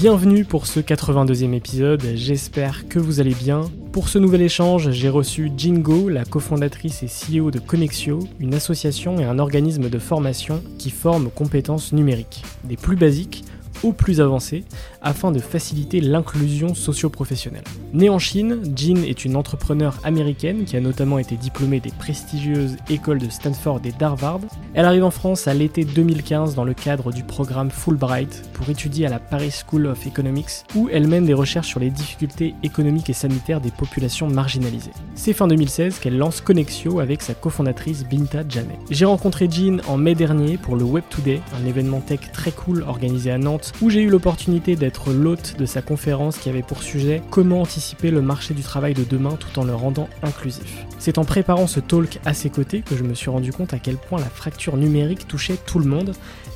Bienvenue pour ce 82e épisode, j'espère que vous allez bien. Pour ce nouvel échange, j'ai reçu Jingo, la cofondatrice et CEO de Connexio, une association et un organisme de formation qui forme aux compétences numériques, des plus basiques au plus avancé afin de faciliter l'inclusion socio-professionnelle. Née en Chine, Jean est une entrepreneure américaine qui a notamment été diplômée des prestigieuses écoles de Stanford et d'Harvard. Elle arrive en France à l'été 2015 dans le cadre du programme Fulbright pour étudier à la Paris School of Economics où elle mène des recherches sur les difficultés économiques et sanitaires des populations marginalisées. C'est fin 2016 qu'elle lance Connexio avec sa cofondatrice Binta Janet. J'ai rencontré Jean en mai dernier pour le Web Today, un événement tech très cool organisé à Nantes où j'ai eu l'opportunité d'être l'hôte de sa conférence qui avait pour sujet comment anticiper le marché du travail de demain tout en le rendant inclusif. C'est en préparant ce talk à ses côtés que je me suis rendu compte à quel point la fracture numérique touchait tout le monde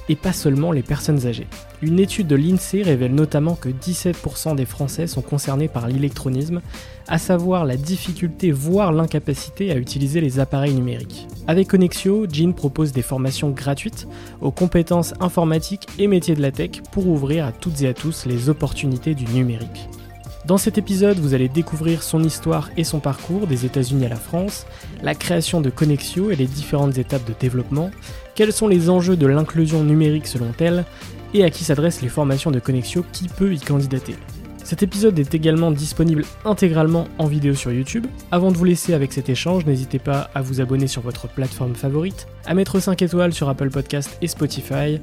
et pas seulement les personnes âgées. Une étude de l'INSEE révèle notamment que 17% des Français sont concernés par l'électronisme, à savoir la difficulté voire l'incapacité à utiliser les appareils numériques. Avec Connexio, Jean propose des formations gratuites aux compétences informatiques et métiers de la tech pour ouvrir à toutes et à tous les opportunités du numérique. Dans cet épisode, vous allez découvrir son histoire et son parcours des États-Unis à la France, la création de Connexio et les différentes étapes de développement, quels sont les enjeux de l'inclusion numérique selon elle, et à qui s'adressent les formations de Connexio, qui peut y candidater. Cet épisode est également disponible intégralement en vidéo sur YouTube. Avant de vous laisser avec cet échange, n'hésitez pas à vous abonner sur votre plateforme favorite, à mettre 5 étoiles sur Apple Podcast et Spotify,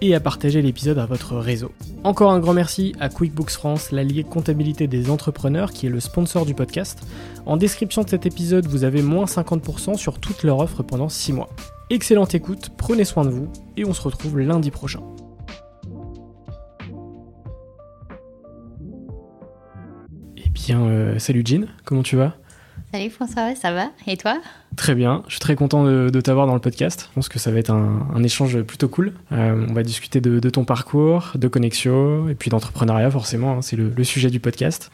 et à partager l'épisode à votre réseau. Encore un grand merci à QuickBooks France, la Ligue Comptabilité des Entrepreneurs, qui est le sponsor du podcast. En description de cet épisode, vous avez moins 50% sur toute leur offre pendant 6 mois. Excellente écoute, prenez soin de vous, et on se retrouve lundi prochain. Euh, salut Jean, comment tu vas? Salut François, ça va. Et toi? Très bien, je suis très content de, t'avoir dans le podcast. Je pense que ça va être un, échange plutôt cool. Euh, on va discuter de, ton parcours, de Connexio et puis d'entrepreneuriat forcément, hein, c'est le, sujet du podcast.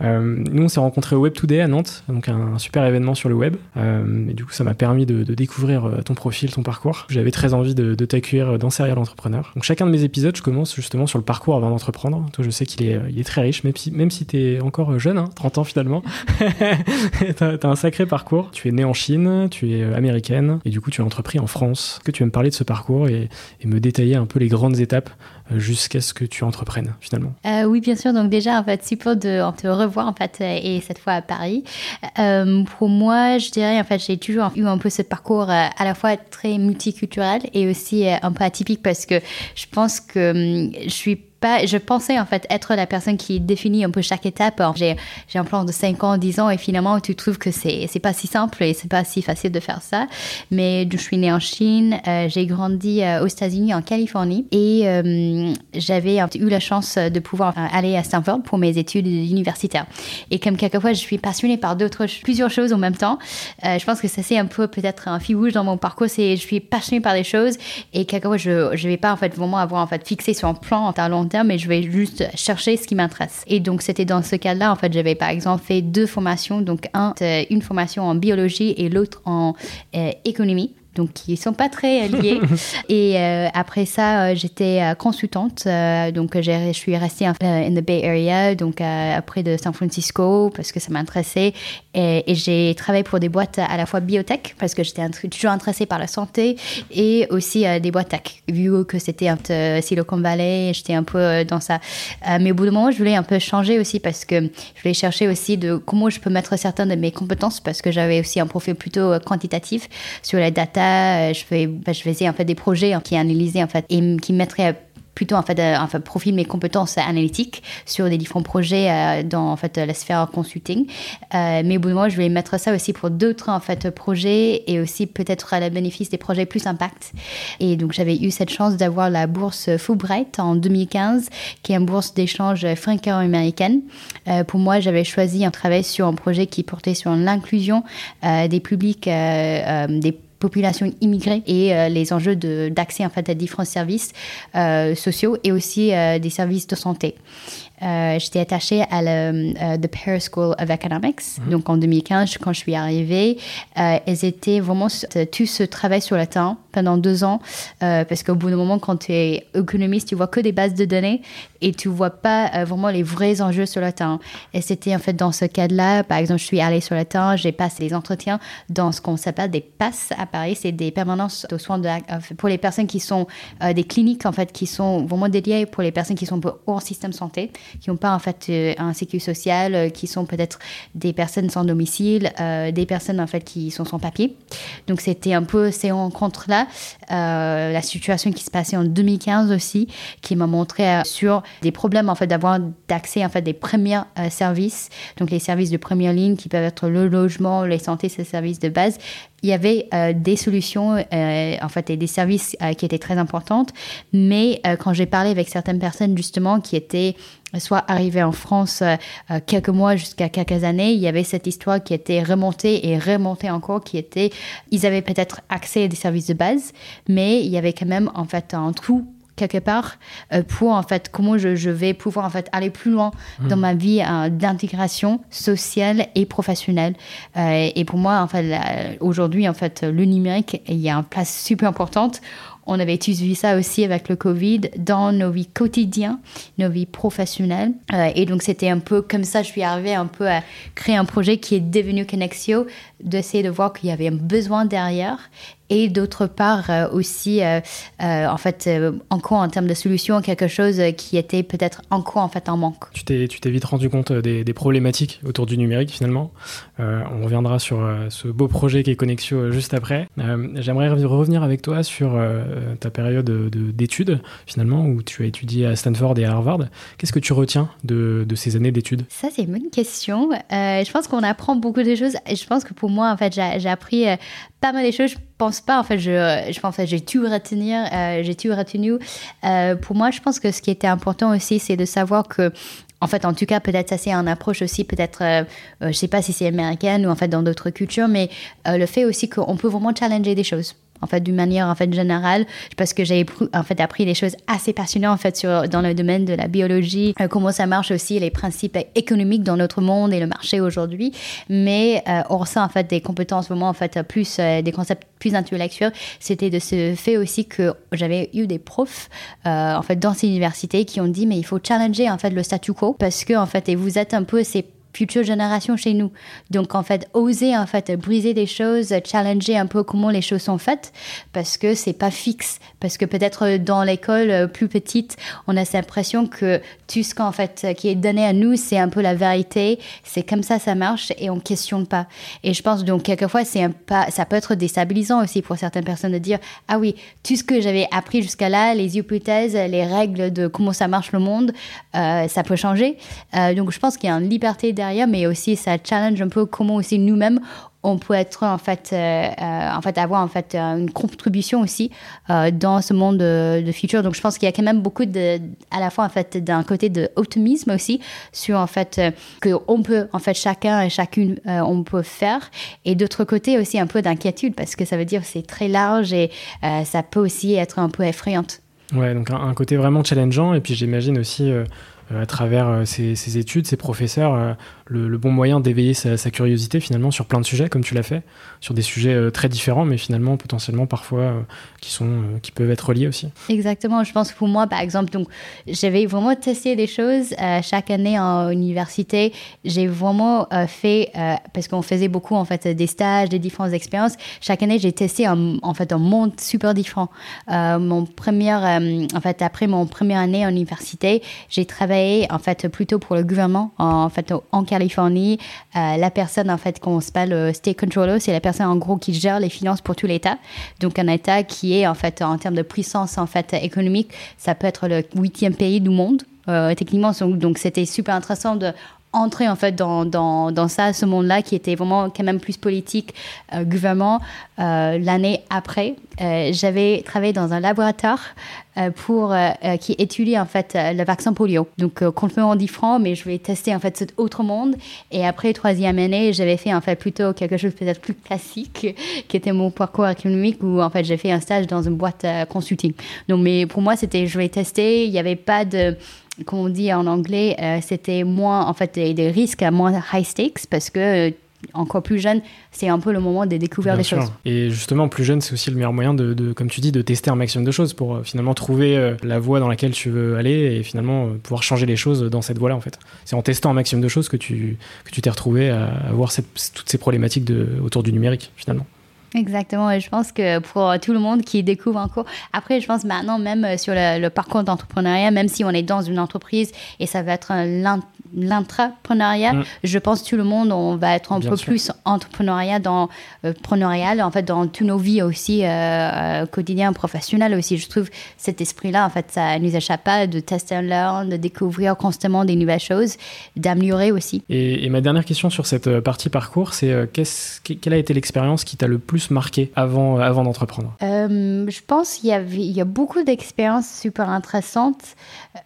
Euh, nous, on s'est rencontrés au Web Today à Nantes, donc un, super événement sur le web. Euh, et du coup, ça m'a permis de, découvrir ton profil, ton parcours. J'avais très envie de, t'accueillir dans Serial Entrepreneur. Donc chacun de mes épisodes, je commence justement sur le parcours avant d'entreprendre. Toi, je sais qu'il est, très riche, même si, même tu es encore jeune, hein, 30 ans finalement. tu as, un sacré parcours. Tu es né en Chine tu es euh, américaine, et du coup tu as entrepris en France. que tu veux me parler de ce parcours et, me détailler un peu les grandes étapes euh, jusqu'à ce que tu entreprennes finalement? Euh, Oui, bien sûr. Donc déjà, en fait, super de te revoir en fait, et cette fois à Paris. pour moi, je dirais, en fait, j'ai toujours eu un peu ce parcours à la fois très multiculturel et aussi un peu atypique parce que je pense que hum, je suis pas, je pensais en fait être la personne qui définit un peu chaque étape. J'ai, un plan de 5 ans, 10 ans et finalement tu trouves que c'est, c'est pas si simple et c'est pas si facile de faire ça. Mais je suis née en Chine, euh, j'ai grandi euh, aux États-Unis, en Californie et euh, j'avais eu la chance de pouvoir aller à Stanford pour mes études universitaires. Et comme quelquefois je suis passionnée par d'autres, plusieurs choses en même temps, je pense que ça c'est un peu peut-être un fil rouge dans mon parcours, c'est je suis passionnée par des choses et quelquefois je, je vais pas en fait vraiment avoir en fait fixé sur un plan en long terme, mais je vais juste chercher ce qui m'intéresse. Et donc, c'était dans ce cas-là, en fait, j'avais par exemple fait deux formations, donc un, une formation en biologie et l'autre en euh, économie donc qui sont pas très liés. et euh, après ça, euh, j'étais consultante, donc je suis restée en in the Bay Area, donc près de San Francisco, parce que ça m'intéressait. Et, j'ai travaillé pour des boîtes à la fois biotech, parce que j'étais toujours intéressée par la santé, et aussi des boîtes tech, vu que c'était un peu Silicon Valley, j'étais un peu dans ça. mais au bout d'un moment, je voulais un peu changer aussi, parce que je voulais chercher aussi de comment je peux mettre certaines de mes compétences, parce que j'avais aussi un profil plutôt quantitatif sur la data euh, je, bah, je faisais en fait des projets qui analysaient en fait et qui mettraient plutôt en fait, euh, enfin, profil mes compétences analytiques sur des différents projets euh, dans en fait la sphère consulting. mais au bout de moi, je vais mettre ça aussi pour d'autres en fait projets et aussi peut-être à la bénéfice des projets plus impact. Et donc j'avais eu cette chance d'avoir la bourse Fulbright en 2015, qui est une bourse d'échange franco-américaine. pour moi, j'avais choisi un travail sur un projet qui portait sur l'inclusion des publics, des population immigrée et euh, les enjeux d'accès en fait à différents services euh, sociaux et aussi euh, des services de santé. J'étais attachée à la the Paris School of Economics, mhm. donc en 2015 quand je suis arrivée. elles étaient vraiment tout ce travail sur le temps pendant deux ans, parce qu'au bout d'un moment, quand tu es économiste, tu vois que des bases de données et tu vois pas vraiment les vrais enjeux sur le temps. Et c'était en fait dans ce cadre-là, par exemple, je suis allée sur le temps, j'ai passé les entretiens dans ce qu'on s'appelle des passes à Paris, c'est des permanences de soins de, pour les personnes qui sont euh, des cliniques en fait qui sont vraiment dédiées pour les personnes qui sont hors système santé, qui n'ont pas en fait euh, un sécu social, euh, qui sont peut-être des personnes sans domicile, des personnes en fait qui sont sans papier. Donc c'était un peu ces là, la situation qui se passait en 2015 aussi, qui m'a montré sur des problèmes en fait d'avoir d'accès en fait des premiers services, donc les services de première ligne qui peuvent être le logement, les santé, ces services de base, il y avait euh, des solutions, euh, en fait, et des services euh, qui étaient très importantes. Mais quand j'ai parlé avec certaines personnes, justement, qui étaient soit arrivées en France quelques mois jusqu'à quelques années, il y avait cette histoire qui était remontée et remontée encore, qui était, ils avaient peut-être accès à des services de base, mais il y avait quand même, en fait, un trou quelque part euh, pour en fait comment je, vais pouvoir en fait aller plus loin dans hmm. ma vie euh, d'intégration sociale et professionnelle euh, et pour moi en fait aujourd'hui en fait le numérique il y a une place super importante on avait utilisé ça aussi avec le Covid dans nos vies quotidiennes, nos vies professionnelles. et donc, c'était un peu comme ça, je suis arrivée un peu à créer un projet qui est devenu Connexio, d'essayer de voir qu'il y avait un besoin derrière et d'autre part euh, aussi euh, euh, en fait encore en termes de solutions quelque chose qui était peut-être encore en fait en manque. Tu t'es tu t'es vite rendu compte des, problématiques autour du numérique finalement. on reviendra sur ce beau projet qui est Connexio juste après. J'aimerais revenir avec toi sur ta période d'études finalement où tu as étudié à Stanford et à Harvard. Qu'est-ce que tu retiens de, de ces années d'études? Ça c'est une bonne question. je pense qu'on apprend beaucoup de choses je pense que pour moi en fait j'ai appris pas mal de choses. Je pense pas, en fait, je, je pense j'ai tout retenir, euh, j'ai tout retenu. Euh, pour moi, je pense que ce qui était important aussi, c'est de savoir que en fait, en tout cas, peut-être ça c'est un approche aussi, peut-être, euh, je sais pas si c'est américaine ou en fait dans d'autres cultures, mais le fait aussi qu'on peut vraiment challenger des choses en fait d'une manière en fait générale parce que j'ai en fait appris des choses assez passionnantes en fait sur dans le domaine de la biologie euh, comment ça marche aussi les principes économiques dans notre monde et le marché aujourd'hui. Mais euh, hors ça en fait des compétences vraiment en fait plus euh, des concepts plus intellectuels. C'était de ce fait aussi que j'avais eu des profs en fait dans ces universités qui ont dit mais il faut challenger en fait le statu quo parce que en fait et vous êtes un peu ces future génération chez nous. Donc en fait, oser en fait briser des choses, challenger un peu comment les choses sont faites, parce que c'est pas fixe. Parce que peut-être dans l'école euh, plus petite, on a cette impression que tout ce qu'en fait qui est donné à nous, c'est un peu la vérité, c'est comme ça ça marche et on questionne pas. Et je pense donc quelquefois c'est un pas, ça peut être déstabilisant aussi pour certaines personnes de dire ah oui tout ce que j'avais appris jusqu'à là, les hypothèses, les règles de comment ça marche le monde, euh, ça peut changer. Euh, donc je pense qu'il y a une liberté mais aussi ça challenge un peu comment aussi nous-mêmes on peut être en fait, euh, euh, en fait avoir en fait une contribution aussi euh, dans ce monde de, de, futur. Donc je pense qu'il y a quand même beaucoup de, à la fois en fait d'un côté de optimisme aussi sur en fait que on peut en fait chacun et chacune on peut faire et d'autre côté aussi un peu d'inquiétude parce que ça veut dire c'est très large et ça peut aussi être un peu effrayante. Ouais, donc un, côté vraiment challengeant et puis j'imagine aussi à travers ces, ces, études, ces professeurs, le, bon moyen d'éveiller sa, curiosité finalement sur plein de sujets, comme tu l'as fait, sur des sujets euh, très différents, mais finalement potentiellement parfois euh, qui, sont, euh, qui peuvent être reliés aussi. Exactement, je pense pour moi par exemple, j'avais vraiment testé des choses chaque année en université. J'ai vraiment fait, parce qu'on faisait beaucoup en fait des stages, des différentes expériences, chaque année j'ai testé un, en fait un monde super différent. mon première, en fait après mon première année en université, j'ai travaillé en fait plutôt pour le gouvernement en, fait en Californie, euh, la personne en fait qu'on s'appelle le state controller, c'est la personne en gros qui gère les finances pour tout l'État. Donc un État qui est en fait en termes de puissance en fait économique, ça peut être le huitième pays du monde. Euh, techniquement, donc c'était super intéressant de entrer en fait dans, dans, dans ça, ce monde-là qui était vraiment quand même plus politique, euh, gouvernement. Euh, L'année après, euh, j'avais travaillé dans un laboratoire euh, pour euh, qui étudie en fait le vaccin polio. Donc complètement différent, mais je vais tester en fait cet autre monde. Et après troisième année, j'avais fait en fait plutôt quelque chose peut-être plus classique, qui était mon parcours économique où en fait j'ai fait un stage dans une boîte consulting. Donc mais pour moi c'était je vais tester, il n'y avait pas de comme on dit en anglais, euh, c'était moins, en fait, des, risques à moins high stakes parce que euh, encore plus jeune, c'est un peu le moment de découvrir des choses. Et justement, plus jeune, c'est aussi le meilleur moyen de, comme tu dis, de tester un maximum de choses pour euh, finalement trouver la voie dans laquelle tu veux aller et finalement pouvoir changer les choses dans cette voie-là, en fait. C'est en testant un maximum de choses que tu que tu t'es retrouvé à, avoir toutes ces problématiques de, autour du numérique, finalement. Exactement, et je pense que pour tout le monde qui découvre encore, après je pense maintenant même euh, sur le, parcours d'entrepreneuriat, même si on est dans une entreprise et ça va être l'intrapreneuriat, mm. je pense que tout le monde on va être un peu plus entrepreneuriat dans euh, en fait dans toutes nos vies aussi euh, euh, quotidien professionnel aussi. Je trouve cet esprit-là en fait ça nous échappe pas de tester and learn, de découvrir constamment des nouvelles choses, d'améliorer aussi. Et, et, ma dernière question sur cette partie parcours, c'est quelle a été l'expérience qui t'a le plus marqué avant, euh, avant d'entreprendre? Euh, Je pense qu'il y, y a beaucoup d'expériences super intéressantes.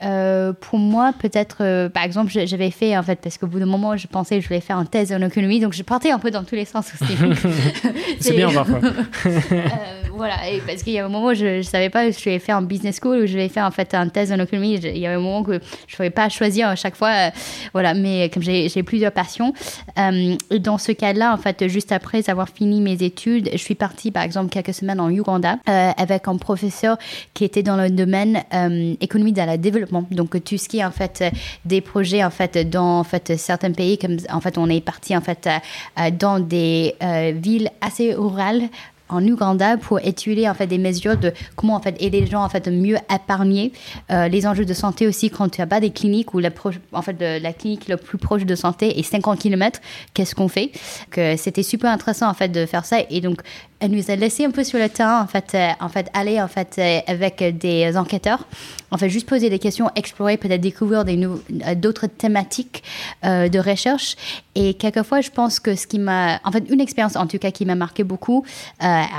Euh, pour moi, peut-être, par exemple, j'avais fait, en fait, parce qu'au bout d'un moment, je pensais que je voulais faire une thèse en économie, donc je partais un peu dans tous les sens aussi. C'est bien parfois. voilà, et parce qu'il y a un moment où je ne savais pas si je vais faire un business school ou je vais faire en fait un thèse en économie. Il y avait un moment que je ne pouvais pas choisir à chaque fois. voilà, mais comme j'ai plusieurs passions. dans ce cas-là, en fait, juste après avoir fini mes études, je suis partie, par exemple, quelques semaines en Uganda euh, avec un professeur qui était dans le domaine euh, économie de la développement. Donc, tout ce qui est en fait des projets en fait dans en fait certains pays, comme en fait on est parti en fait euh, dans des villes assez rurales en Ouganda pour étudier en fait des mesures de comment en fait aider les gens en fait mieux épargner euh, les enjeux de santé aussi quand tu n'as pas des cliniques où la en fait la clinique la plus proche de santé est 50 km qu'est-ce qu'on fait c'était super intéressant en fait de faire ça et donc elle nous a laissé un peu sur le terrain en fait euh, en fait aller en fait euh, avec des enquêteurs en fait juste poser des questions explorer peut-être découvrir des d'autres thématiques de recherche et quelquefois je pense que ce qui m'a en fait une expérience en tout cas qui m'a marqué beaucoup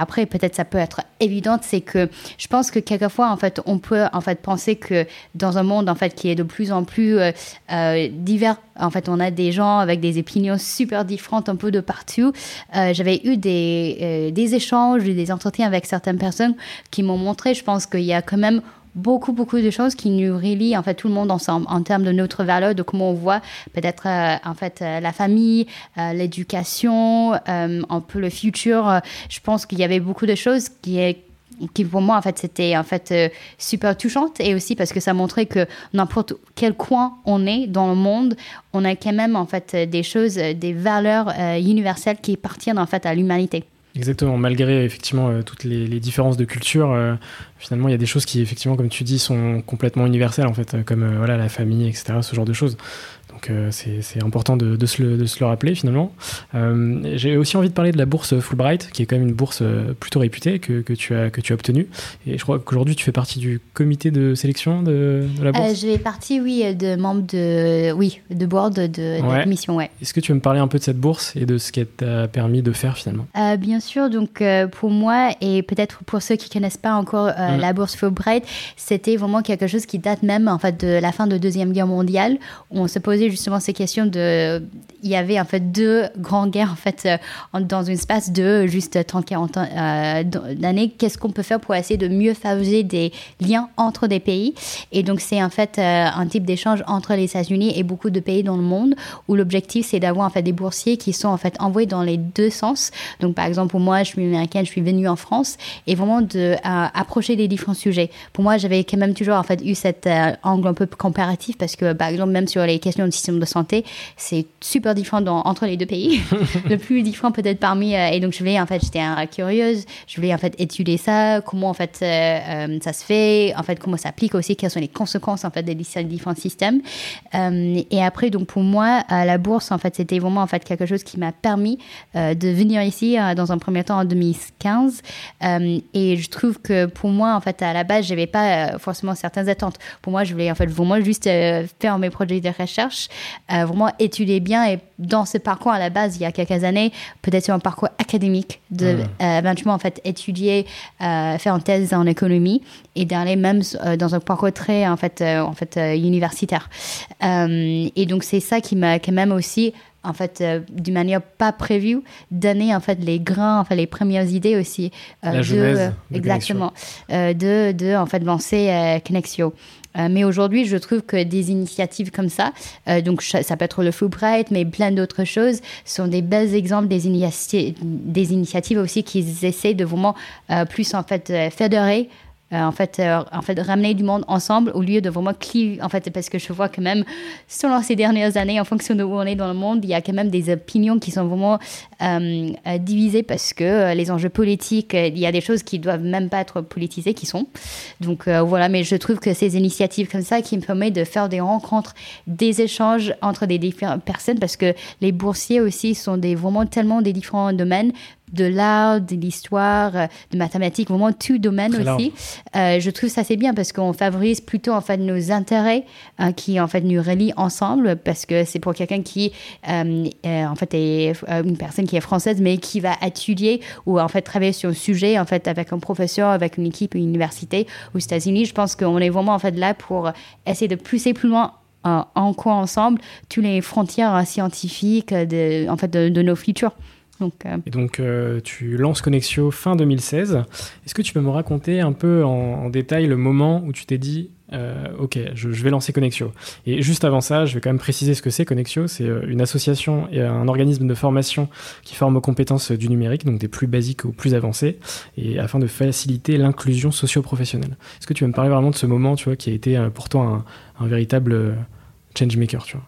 après, peut-être ça peut être évident, c'est que je pense que quelquefois, en fait, on peut en fait penser que dans un monde en fait qui est de plus en plus euh, euh, divers, en fait, on a des gens avec des opinions super différentes un peu de partout. Euh, j'avais eu des, des échanges, des entretiens avec certaines personnes qui m'ont montré, je pense qu'il y a quand même beaucoup, beaucoup de choses qui nous relient en fait tout le monde ensemble en termes de notre valeur, de comment on voit peut-être euh, en fait euh, la famille, euh, l'éducation, un peu le futur. je pense qu'il y avait beaucoup de choses qui est qui pour moi en fait c'était en fait euh, super touchante et aussi parce que ça montrait que n'importe quel coin on est dans le monde, on a quand même en fait des choses, des valeurs euh, universelles qui appartiennent en fait à l'humanité. Exactement, malgré effectivement euh, toutes les, différences de culture, finalement il y a des choses qui effectivement comme tu dis sont complètement universelles en fait, comme voilà la famille, etc. Ce genre de choses. Donc euh, c'est important de, se le, rappeler finalement. Euh, j'ai aussi envie de parler de la bourse Fulbright, qui est quand même une bourse euh, plutôt réputée que, tu, as, que tu as obtenue. Et je crois qu'aujourd'hui tu fais partie du comité de sélection de, la bourse. je fais partie, oui, de membre de, oui, de board de, de la commission. Ouais. Est-ce que tu veux me parler un peu de cette bourse et de ce qu'elle t'a permis de faire finalement? Bien sûr, donc pour moi et peut-être pour ceux qui connaissent pas encore mm. la bourse Fulbright, c'était vraiment quelque chose qui date même en fait de la fin de deuxième guerre mondiale. Où on se posait justement ces questions de. Il y avait en fait deux grandes guerres en fait euh, dans une espace de juste 30-40 ans euh, d'années. Qu'est-ce qu'on peut faire pour essayer de mieux favoriser des liens entre des pays? Et donc c'est en fait euh, un type d'échange entre les États-Unis et beaucoup de pays dans le monde où l'objectif c'est d'avoir en fait des boursiers qui sont en fait envoyés dans les deux sens. Donc par exemple pour moi, je suis américaine, je suis venue en France et vraiment de approcher des différents sujets. Pour moi, j'avais quand même toujours en fait eu cet angle un peu comparatif parce que par exemple même sur les questions de système de santé, c'est super différent entre les deux pays. le plus différent peut-être parmi. Euh, et donc, je voulais, en fait, j'étais curieuse. Je voulais, en fait, étudier ça, comment, en fait, euh, euh, ça se fait, en fait, comment ça s'applique aussi, quelles sont les conséquences, en fait, des différents systèmes. et après, donc, pour moi, la bourse, en fait, c'était vraiment, en fait, quelque chose qui m'a permis de venir ici, dans un premier temps, en 2015. et je trouve que pour moi, en fait, à la base, j'avais pas forcément certaines attentes. Pour moi, je voulais, en fait, vraiment juste faire mes projets de recherche, euh, vraiment étudier bien. Et dans ce parcours, à la base, il y a quelques années, peut-être un parcours académique, de mmh. euh, éventuellement en fait étudier, euh, faire une thèse en économie et d'aller même dans un parcours très en fait, en fait universitaire. et donc c'est ça qui m'a quand même aussi en fait, d'une manière pas prévue, donner en fait les grains, enfin les premières idées aussi La de, exactement, de, de en fait lancer Connexio. Euh, mais aujourd'hui, je trouve que des initiatives comme ça, euh, donc ça peut être le Fulbright, mais plein d'autres choses, sont des belles exemples des, des initiatives aussi qui essaient de vraiment euh, plus en fait fédérer en fait, en fait, ramener du monde ensemble au lieu de vraiment cliver, en fait, parce que je vois quand même, selon ces dernières années, en fonction de où on est dans le monde, il y a quand même des opinions qui sont vraiment euh, divisées parce que les enjeux politiques, il y a des choses qui doivent même pas être politisées, qui sont. Donc voilà, mais je trouve que ces initiatives comme ça qui me permettent de faire des rencontres, des échanges entre des différentes personnes, parce que les boursiers aussi sont des, vraiment tellement des différents domaines de l'art, de l'histoire, euh, de mathématiques, vraiment tout domaine aussi. Euh, je trouve ça c'est bien parce qu'on favorise plutôt en fait nos intérêts hein, qui en fait nous relient ensemble parce que c'est pour quelqu'un qui euh, en fait est une personne qui est française mais qui va étudier ou en fait travailler sur un sujet en fait avec un professeur, avec une équipe, une université aux États-Unis. Je pense qu'on est vraiment en fait là pour essayer de pousser plus loin en quoi ensemble toutes les frontières scientifiques de, en fait de nos futurs. Donc, euh, Et donc, euh, tu lances Connexio fin 2016. Est-ce que tu peux me raconter un peu en, détail le moment où tu t'es dit euh, Ok, je, vais lancer Connexio Et juste avant ça, je vais quand même préciser ce que c'est Connexio. C'est une association et un organisme de formation qui forme aux compétences du numérique, donc des plus basiques aux plus avancées, et afin de faciliter l'inclusion socio-professionnelle. Est-ce que tu veux me parler vraiment de ce moment tu vois, qui a été pour toi un, véritable changemaker tu vois?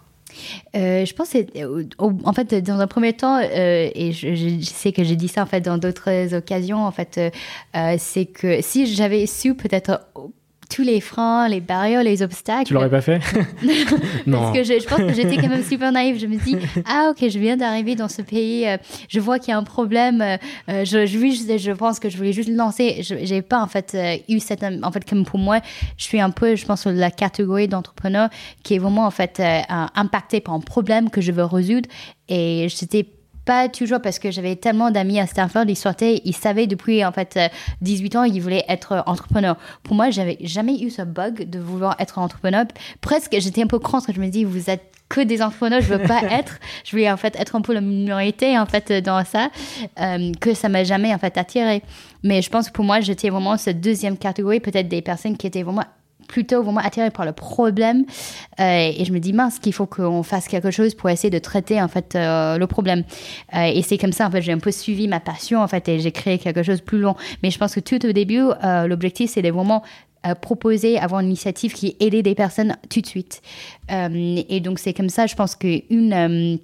Euh, je pense, euh, en fait, dans un premier temps, euh, et je, sais que j'ai dit ça en fait dans d'autres occasions, en fait, c'est que si j'avais su peut-être tous les freins, les barrières, les obstacles. Tu l'aurais pas fait? Non. Parce que je, pense que j'étais quand même super naïve. Je me dis, ah ok, je viens d'arriver dans ce pays, euh, je vois qu'il y a un problème. Euh, je, je, je, pense que je voulais juste lancer. Je n'ai pas en fait euh, eu cette, en fait comme pour moi, je suis un peu, je pense, sur la catégorie d'entrepreneur qui est vraiment en fait impacté par un problème que je veux résoudre. Et j'étais pas toujours parce que j'avais tellement d'amis à Stanford, ils sortaient, ils savaient depuis en fait 18 ans, ils voulaient être entrepreneurs. Pour moi, j'avais jamais eu ce bug de vouloir être entrepreneur. Presque, j'étais un peu contre. Je me dis, vous êtes que des entrepreneurs, je veux pas être. Je voulais en fait être un peu la minorité en fait dans ça, euh, que ça m'a jamais en fait attiré. Mais je pense que pour moi, j'étais vraiment cette deuxième catégorie, peut-être des personnes qui étaient vraiment plutôt vraiment attirée par le problème. et je me dis, mince, qu'il faut qu'on fasse quelque chose pour essayer de traiter en fait le problème. et c'est comme ça, en fait, j'ai un peu suivi ma passion, en fait, et j'ai créé quelque chose plus long. Mais je pense que tout au début, l'objectif, c'est de vraiment proposer, avoir une initiative qui aide des personnes tout de suite. et donc, c'est comme ça, je pense qu'une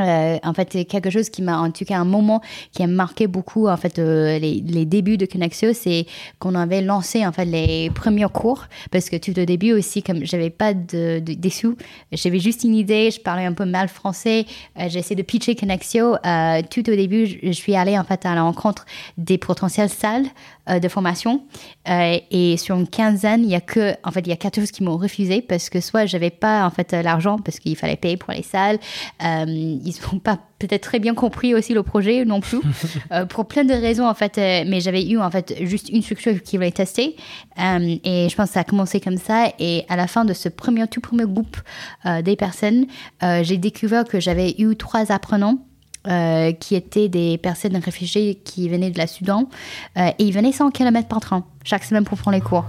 euh, en fait, c'est quelque chose qui m'a, en tout cas, un moment qui a marqué beaucoup, en fait, euh, les, les, débuts de Connexio, c'est qu'on avait lancé, en fait, les premiers cours, parce que tout au début aussi, comme j'avais pas de, de, des sous, j'avais juste une idée, je parlais un peu mal français, euh, essayé de pitcher Connexio. Euh, tout au début, je, je, suis allée, en fait, à la rencontre des potentielles salles euh, de formation. Euh, et sur une quinzaine, il y a que, en fait, il y a 14 qui m'ont refusé parce que soit j'avais pas, en fait, l'argent parce qu'il fallait payer pour les salles. Euh, ils n'ont pas peut-être très bien compris aussi le projet non plus, pour plein de raisons, en fait. mais j'avais eu, en fait, juste une structure qui voulait tester. et je pense que ça a commencé comme ça. Et à la fin de ce premier, tout premier groupe des personnes, j'ai découvert que j'avais eu trois apprenants euh, qui étaient des personnes réfugiées qui venaient de la Soudan. Euh, et ils venaient 100 km par train chaque semaine pour prendre les cours.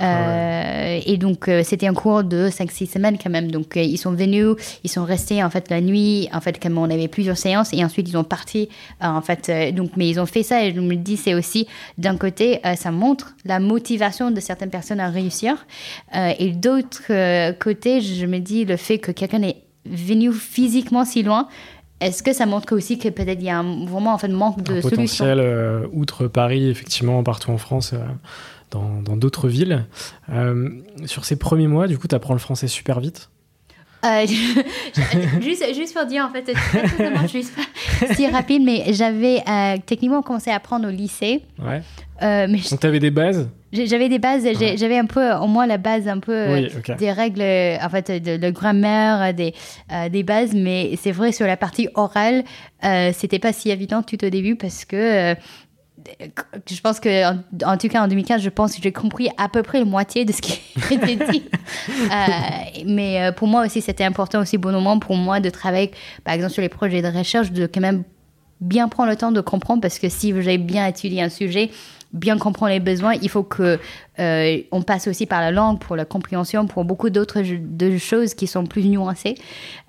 Ah euh, et donc, c'était un cours de 5-6 semaines quand même. Donc, ils sont venus, ils sont restés en fait la nuit, en fait, comme on avait plusieurs séances, et ensuite ils ont parti, en fait. donc, mais ils ont fait ça, et je me dis, c'est aussi, d'un côté, ça montre la motivation de certaines personnes à réussir. et d'autre côté, je me dis, le fait que quelqu'un est venu physiquement si loin, est-ce que ça montre aussi que peut-être il y a un, vraiment en fait, manque de un solutions potentiel, euh, outre Paris, effectivement, partout en France, euh, dans d'autres villes. Euh, sur ces premiers mois, du coup, tu apprends le français super vite euh, juste, juste pour dire, en fait, c'est pas si rapide, mais j'avais euh, techniquement commencé à apprendre au lycée. Ouais. Euh, mais Donc, tu avais des bases J'avais des bases, j'avais un peu, au moins la base, un peu oui, okay. des règles, en fait, de, de grammaire, des, des bases, mais c'est vrai, sur la partie orale, c'était pas si évident tout au début parce que je pense que, en, tout cas en 2015, je pense que j'ai compris à peu près la moitié de ce qui était dit. euh, mais euh, pour moi aussi, c'était important aussi, bon moment pour moi de travailler, par exemple, sur les projets de recherche, de quand même bien prendre le temps de comprendre, parce que si j'ai bien étudié un sujet, bien comprendre les besoins, il faut que euh, on passe aussi par la langue pour la compréhension, pour beaucoup d'autres choses qui sont plus nuancées.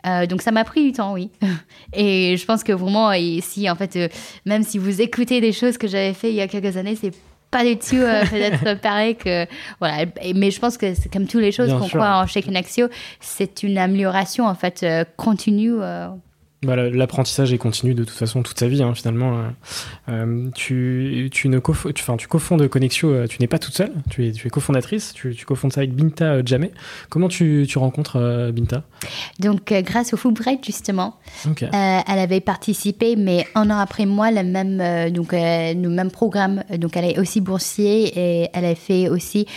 Euh, donc ça m'a pris du temps, oui. Et je pense que vraiment, ici, en fait, euh, même si vous écoutez des choses que j'avais fait il y a quelques années, c'est pas du tout euh, peut-être pareil que voilà mais je pense que c'est comme toutes les choses qu'on croit en chez Connexio c'est une amélioration en fait euh, continue euh, bah, L'apprentissage est continu de toute façon toute sa vie, hein, finalement. Euh, euh tu, tu, ne tu, tu cofondes Connexio, euh, tu n'es pas toute seule, tu es, tu es cofondatrice, tu, tu cofondes ça avec Binta euh, Jamé. Comment tu, tu rencontres euh, Binta? Donc, euh, grâce au Fulbright, justement. Okay. elle avait participé, mais un an après moi, le même, donc, le même programme. Donc, elle est aussi boursier et elle a fait aussi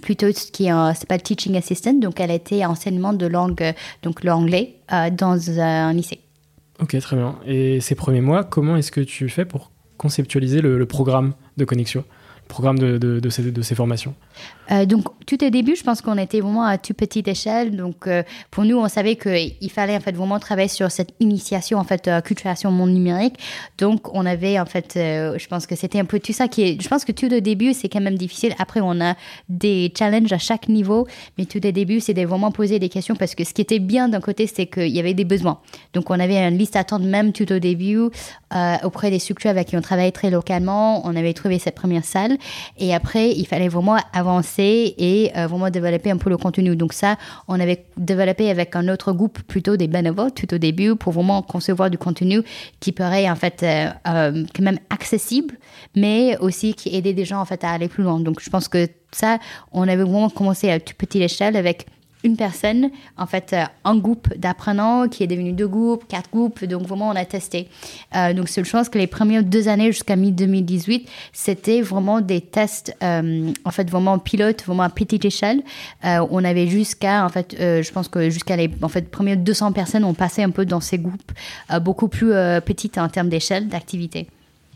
plutôt ce qui s'appelle Teaching Assistant. Donc, elle était enseignement de langue, donc l'anglais, dans un lycée. Ok, très bien. Et ces premiers mois, comment est-ce que tu fais pour conceptualiser le, le programme de Connexio programme de, de, de, ces, de ces formations? Euh, Donc, tout au début, je pense qu'on était vraiment à toute petite échelle. Donc, euh, pour nous, on savait qu'il fallait en fait vraiment travailler sur cette initiation, en fait, culturation monde numérique. Donc, on avait en fait, euh, je pense que c'était un peu tout ça qui est. Je pense que tout au début, c'est quand même difficile. Après, on a des challenges à chaque niveau, mais tout au début, de vraiment poser des questions parce que ce qui était bien d'un côté, c'est qu'il y avait des besoins. Donc, on avait une liste d'attente même tout au début euh, auprès des structures avec qui on travaillait très localement. On avait trouvé cette première salle. Et après, il fallait vraiment et euh, vraiment développer un peu le contenu. Donc ça, on avait développé avec un autre groupe plutôt des bénévoles tout au début pour vraiment concevoir du contenu qui paraît en fait euh, euh, quand même accessible, mais aussi qui aidait des gens en fait à aller plus loin. Donc je pense que ça, on avait vraiment commencé à toute petite échelle avec une personne, en fait, euh, un groupe d'apprenants qui est devenu deux groupes, quatre groupes. Donc, vraiment, on a testé. Euh, donc, seule chose que les premières deux années jusqu'à mi-2018, c'était vraiment des tests, euh, en fait, vraiment pilote, vraiment à petite échelle. Euh, on avait jusqu'à, en fait, je pense que jusqu'à les en fait, premières 200 personnes ont passé un peu dans ces groupes beaucoup plus petites en termes d'échelle d'activité.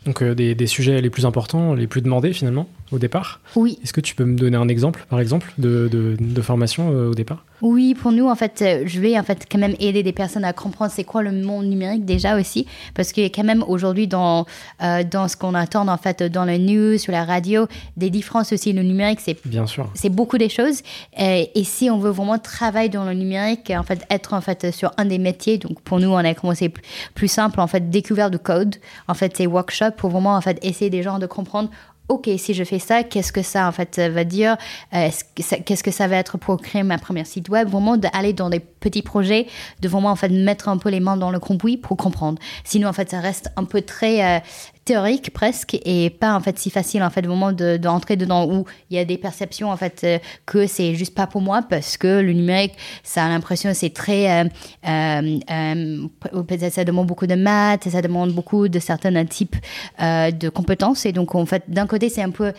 Donc, des, sujets les plus importants, les plus demandés finalement au départ. Oui. Est-ce que tu peux me donner un exemple, par exemple, de, de, formation au départ? Oui, pour nous, en fait, je vais en fait quand même aider des personnes à comprendre c'est quoi le monde numérique déjà aussi, parce que quand même aujourd'hui dans dans ce qu'on attend en fait dans le news, sur la radio, des différences aussi. Le numérique, c'est bien sûr, c'est beaucoup des choses. Et, et, si on veut vraiment travailler dans le numérique, en fait, être en fait sur un des métiers. Donc pour nous, on a commencé plus simple, en fait, découverte de code. En fait, c'est workshop pour vraiment en fait essayer des gens de comprendre ok, si je fais ça, qu'est-ce que ça en fait va dire? Euh, Qu'est-ce que ça va être pour créer ma première site web? Vraiment d'aller dans des petits projets, de vraiment en fait mettre un peu les mains dans le cambouis pour comprendre. Sinon en fait ça reste un peu très euh, théorique presque et pas en fait si facile en fait au moment d'entrer dedans où il y a des perceptions en fait euh, que c'est juste pas pour moi parce que le numérique ça a l'impression c'est très euh, euh, peut-être ça demande beaucoup de maths ça demande beaucoup de certains types de compétences et donc en fait d'un côté c'est un peu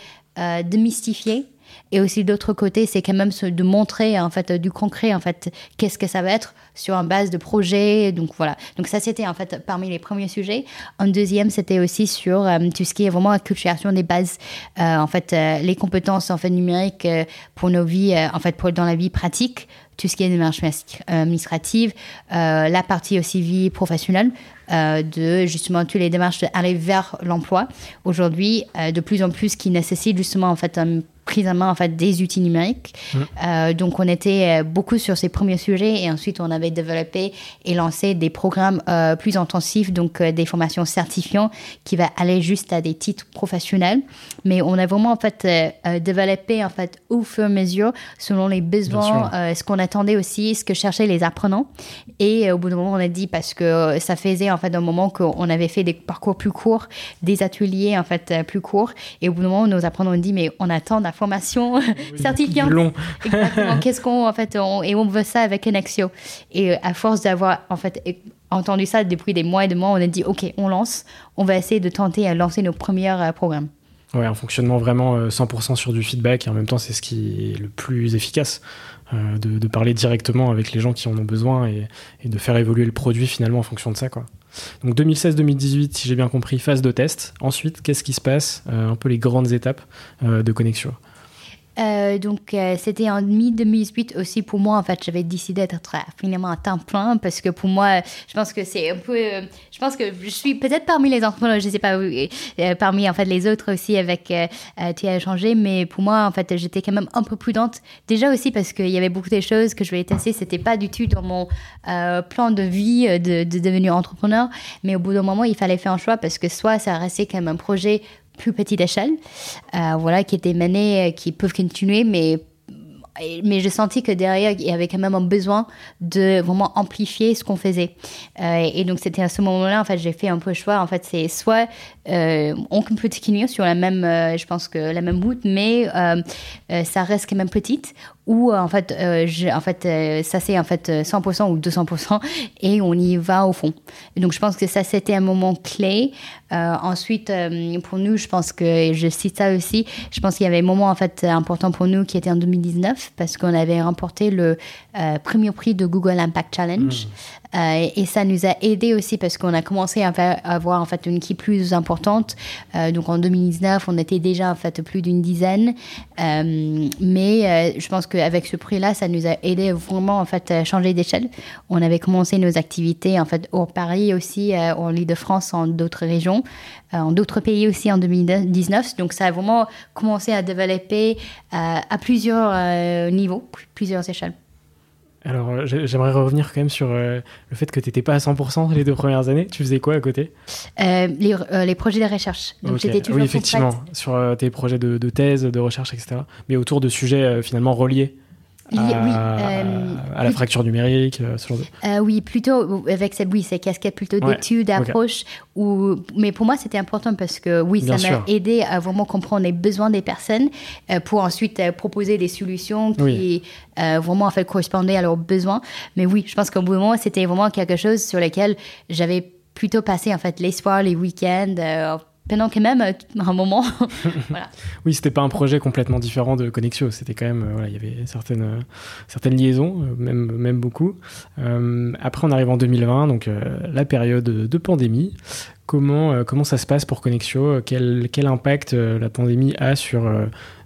démystifier et aussi d'autre côté, c'est quand même de montrer en fait du concret en fait qu'est-ce que ça va être sur un base de projet. Donc voilà. Donc ça c'était en fait parmi les premiers sujets. Un deuxième c'était aussi sur euh, tout ce qui est vraiment la culturation des bases. Euh, en fait euh, les compétences en fait numériques pour nos vies en fait pour dans la vie pratique tout ce qui est démarche administrative, la partie aussi vie professionnelle, de justement toutes les démarches d'aller vers l'emploi. Aujourd'hui, de plus en plus, qui nécessite justement en fait un présentement en fait des outils numériques. Mmh. Euh, donc on était euh, beaucoup sur ces premiers sujets et ensuite on avait développé et lancé des programmes euh, plus intensifs, donc des formations certifiantes qui va aller juste à des titres professionnels. Mais on a vraiment en fait développé en fait au fur et à mesure selon les besoins, ce qu'on attendait aussi, ce que cherchaient les apprenants. Et au bout d'un moment on a dit parce que ça faisait en fait un moment qu'on avait fait des parcours plus courts, des ateliers en fait plus courts. Et au bout d'un moment nos apprenants ont dit mais on attend formation certifiante. Exactement. Qu'est-ce qu'on en fait et on veut ça avec Nexio. Et euh, à force d'avoir en fait entendu ça depuis des mois et des mois, on a dit ok, on lance. On va essayer de tenter à lancer nos premiers euh, programmes. Ouais, un fonctionnement vraiment 100% euh, sur du feedback et en même temps c'est ce qui est le plus efficace. de, parler directement avec les gens qui en ont besoin et, et, de faire évoluer le produit finalement en fonction de ça quoi. Donc 2016-2018, si j'ai bien compris, phase de test. Ensuite, qu'est-ce qui se passe Un peu les grandes étapes de connexion. Euh, donc, euh, c'était en mi-2018 aussi pour moi. En fait, j'avais décidé d'être finalement à temps plein parce que pour moi, je pense que c'est un peu. Euh, je pense que je suis peut-être parmi les entrepreneurs, je sais pas, parmi en fait les autres aussi avec tu as changé, mais pour moi, en fait, j'étais quand même un peu prudente. Déjà aussi parce qu'il y avait beaucoup de choses que je voulais tester. C'était pas du tout dans mon plan de vie de devenir entrepreneur, mais au bout d'un moment, il fallait faire un choix parce que soit ça restait quand même un projet plus petite échelle, euh, voilà, qui étaient menées, euh, qui peuvent continuer, mais mais je sentis que derrière, il y avait quand même un besoin de vraiment amplifier ce qu'on faisait. Euh, et donc, c'était à ce moment-là, en fait, j'ai fait un peu le choix. En fait, c'est soit on peut continuer sur la même, je pense que la même route, mais ça reste quand même petite, ou en fait, en fait ça c'est en fait 100% ou 200% et on y va au fond. Donc, je pense que ça, c'était un moment clé. Euh, ensuite, euh, pour nous, je pense que, je cite ça aussi, je pense qu'il y avait un moment en fait important pour nous qui était en 2019 parce qu'on avait remporté le euh, premier prix de Google Impact Challenge. Mmh. Euh, et ça nous a aidé aussi parce qu'on a commencé à, avoir en fait une équipe plus importante. Euh, donc en 2019, on était déjà en fait plus d'une dizaine. Euh, mais je pense qu'avec ce prix-là, ça nous a aidé vraiment en fait à changer d'échelle. On avait commencé nos activités en fait au Paris aussi, en Île-de-France, en d'autres régions, en d'autres pays aussi en 2019. Donc ça a vraiment commencé à développer à plusieurs niveaux, plusieurs échelles. Alors, euh, j'aimerais revenir quand même sur euh, le fait que tu n'étais pas à 100% les deux premières années. Tu faisais quoi à côté? Euh, les, projets de recherche. Donc, j'étais toujours Oui, effectivement, sur tes projets de, de, thèse, de recherche, etc. Mais autour de sujets finalement reliés à, oui, euh, à la fracture numérique, euh, ce genre de... Euh, oui, plutôt avec cette oui, cette casquette plutôt d'études, d'approche. Ou Mais pour moi, c'était important parce que oui, ça m'a aidé à vraiment comprendre les besoins des personnes pour ensuite proposer des solutions qui vraiment en fait correspondaient à leurs besoins. Mais oui, je pense qu'au bout moment, c'était vraiment quelque chose sur lequel j'avais plutôt passé en fait l'espoir, les week-ends pendant quand même un moment. Oui, c'était pas un projet complètement différent de Connexio. C'était quand même, voilà, il y avait certaines, certaines liaisons, même, même beaucoup. après, on arrive en 2020, donc la période de pandémie. Comment, comment ça se passe pour Connexio? Quel, quel impact la pandémie a sur,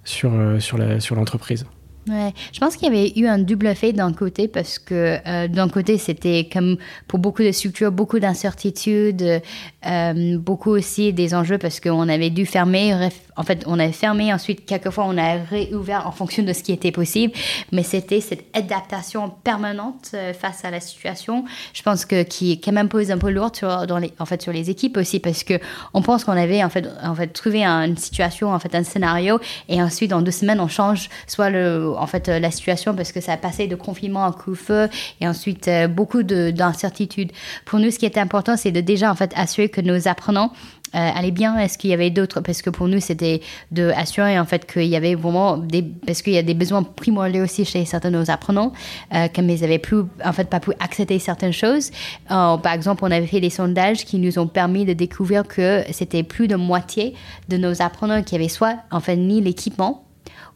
sur, sur l'entreprise? Ouais, je pense qu'il y avait eu un double effet d'un côté parce que euh, d'un côté c'était comme pour beaucoup de structures beaucoup d'incertitudes, euh, beaucoup aussi des enjeux parce qu'on avait dû fermer en fait, on a fermé, ensuite, quelquefois, on a réouvert en fonction de ce qui était possible, mais c'était cette adaptation permanente euh, face à la situation, je pense que qui quand même pose un peu lourd sur, les, en fait, sur les équipes aussi, parce que on pense qu'on avait, en fait, en fait, trouvé une situation, en fait, un scénario, et ensuite, en deux semaines, on change soit le, en fait, la situation parce que ça a passé de confinement à coup-feu, et ensuite, euh, beaucoup d'incertitudes. Pour nous, ce qui est important, c'est de déjà, en fait, assurer que nos apprenants euh, allait bien Est-ce qu'il y avait d'autres? Parce que pour nous, c'était de assurer en fait qu'il y avait vraiment des parce qu'il y a des besoins primordiaux aussi chez certains de nos apprenants, euh, comme ils avaient plus en fait pas pu accepter certaines choses. Euh, par exemple, on avait fait des sondages qui nous ont permis de découvrir que c'était plus de moitié de nos apprenants qui avaient soit en fait ni l'équipement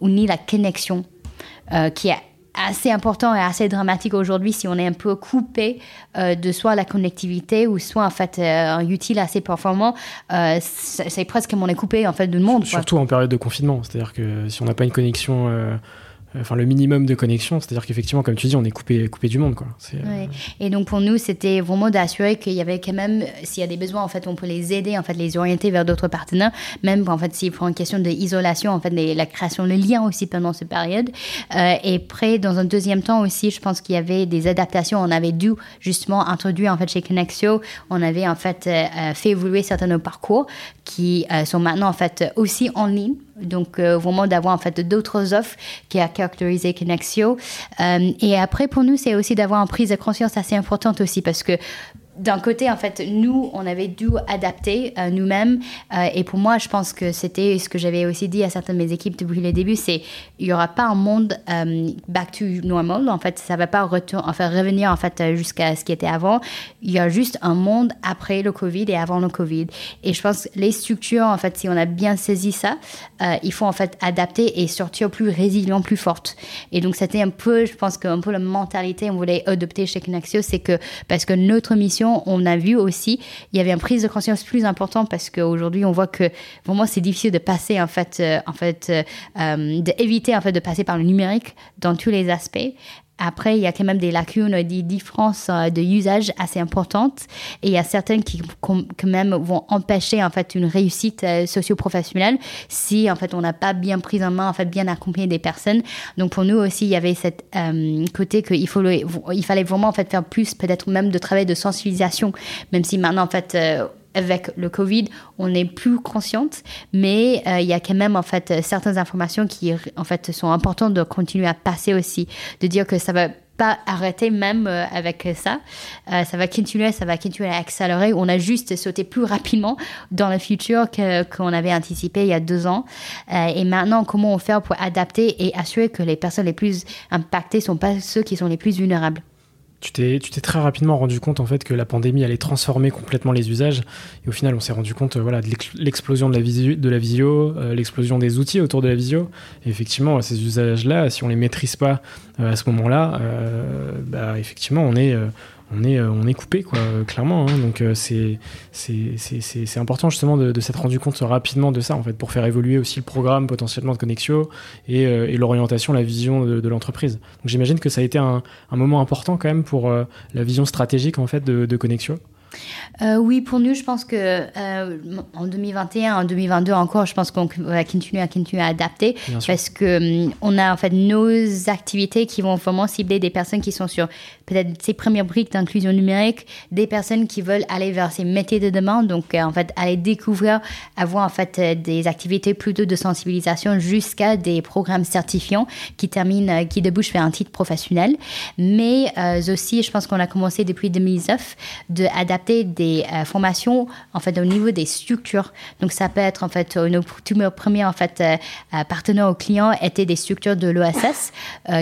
ou ni la connexion euh, qui est assez important et assez dramatique aujourd'hui si on est un peu coupé euh, de soit la connectivité ou soit en fait euh, un utile assez performant. C'est presque comme on est coupé en fait du monde. Surtout en période de confinement, c'est-à-dire que si on n'a pas une connexion enfin le minimum de connexion, c'est-à-dire qu'effectivement, comme tu dis, on est coupé, coupé du monde, quoi. Euh, Et donc pour nous, c'était vraiment d'assurer qu'il y avait quand même, s'il y a des besoins, en fait, on peut les aider, en fait, les orienter vers d'autres partenaires, même en fait, s'il faut une question d'isolation, en fait, la création, le lien aussi pendant cette période. Euh, et après, dans un deuxième temps aussi, je pense qu'il y avait des adaptations. On avait dû justement introduire en fait chez Connexio, on avait en fait euh, fait évoluer certains de nos parcours qui sont maintenant en fait aussi en ligne donc, euh, vraiment d'avoir en fait d'autres offres qui a caractérisé Connexio. Euh, et après, pour nous, c'est aussi d'avoir une prise de conscience assez importante aussi parce que d'un côté, en fait, nous, on avait dû adapter euh, nous-mêmes. Euh, et pour moi, je pense que c'était ce que j'avais aussi dit à certaines de mes équipes depuis le début, c'est il n'y aura pas un monde euh, back to normal. En fait, ça ne va pas revenir en fait jusqu'à ce qui était avant. Il y a juste un monde après le Covid et avant le Covid. Et je pense que les structures, en fait, si on a bien saisi ça, il faut en fait adapter et sortir plus résilient, plus forte. Et donc, c'était un peu, je pense qu'un peu la mentalité on voulait adopter chez Knaxio, c'est que parce que notre mission on a vu aussi, il y avait une prise de conscience plus importante parce qu'aujourd'hui, on voit que vraiment c'est difficile de passer, en fait, euh, en fait euh, euh, d'éviter en fait, de passer par le numérique dans tous les aspects. Après, il y a quand même des lacunes, des différences euh, de usage assez importantes. Et il y a certaines qui, quand même, vont empêcher, en fait, une réussite euh, socio-professionnelle si, en fait, on n'a pas bien pris en main, en fait, bien accompagné des personnes. Donc, pour nous aussi, il y avait cette euh, côté qu'il faut il fallait vraiment, en fait, faire plus, peut-être même de travail de sensibilisation, même si maintenant, en fait, avec le Covid, on est plus consciente, mais euh, il y a quand même en fait certaines informations qui en fait sont importantes de continuer à passer aussi, de dire que ça va pas arrêter même euh, avec ça. Euh, ça va continuer, ça va continuer à accélérer. On a juste sauté plus rapidement dans le futur qu'on avait anticipé il y a deux ans. et maintenant, comment on fait pour adapter et assurer que les personnes les plus impactées sont pas ceux qui sont les plus vulnérables? Tu t'es, très rapidement rendu compte en fait que la pandémie allait transformer complètement les usages. Et au final on s'est rendu compte euh, voilà de l'explosion de la visio, euh, l'explosion des outils autour de la visio. Effectivement ces usages là si on les maîtrise pas euh, à ce moment-là bah, effectivement on est on est, euh, on est coupé, quoi, clairement. Hein. Donc euh, c'est c'est important justement de, s'être rendu compte rapidement de ça, en fait, pour faire évoluer aussi le programme potentiellement de Connexio et, euh, et l'orientation, la vision de, l'entreprise. Donc j'imagine que ça a été un, un, moment important quand même pour la vision stratégique en fait de, de Connexio. Euh, oui, pour nous, je pense que euh, en 2021, en 2022 encore, je pense qu'on va continuer à continuer à adapter parce que hum, on a en fait nos activités qui vont vraiment cibler des personnes qui sont sur peut-être ces premières briques d'inclusion numérique, des personnes qui veulent aller vers ces métiers de demande, donc euh, en fait aller découvrir, avoir en fait des activités plutôt de sensibilisation jusqu'à des programmes certifiants qui terminent, qui débouchent vers un titre professionnel. Mais aussi, je pense qu'on a commencé depuis 2009 de adapter des formations en fait au niveau des structures. Donc ça peut être en fait nos tous mes premiers en fait partenaires aux clients étaient des structures de l'OSS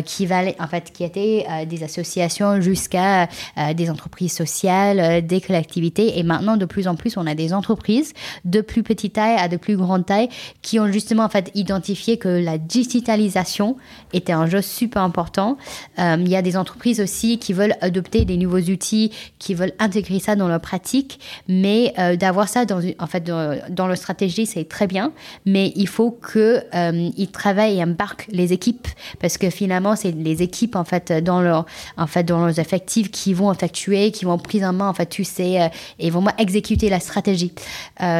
qui valaient en fait qui étaient des associations jusqu'à des entreprises sociales, des collectivités. Et maintenant de plus en plus on a des entreprises de plus petite taille à de plus grande taille qui ont justement en fait identifié que la digitalisation était un jeu super important. Euh, il y a des entreprises aussi qui veulent adopter des nouveaux outils, qui veulent intégrer ça dans leur pratique, mais euh, d'avoir ça dans, en fait, dans, leur stratégie, c'est très bien, mais il faut qu'ils euh, travaillent et embarquent les équipes, parce que finalement, c'est les équipes en fait, dans, leur, en fait, dans leurs effectifs qui vont effectuer, qui vont prendre en main, en fait, tu sais, et vont exécuter la stratégie.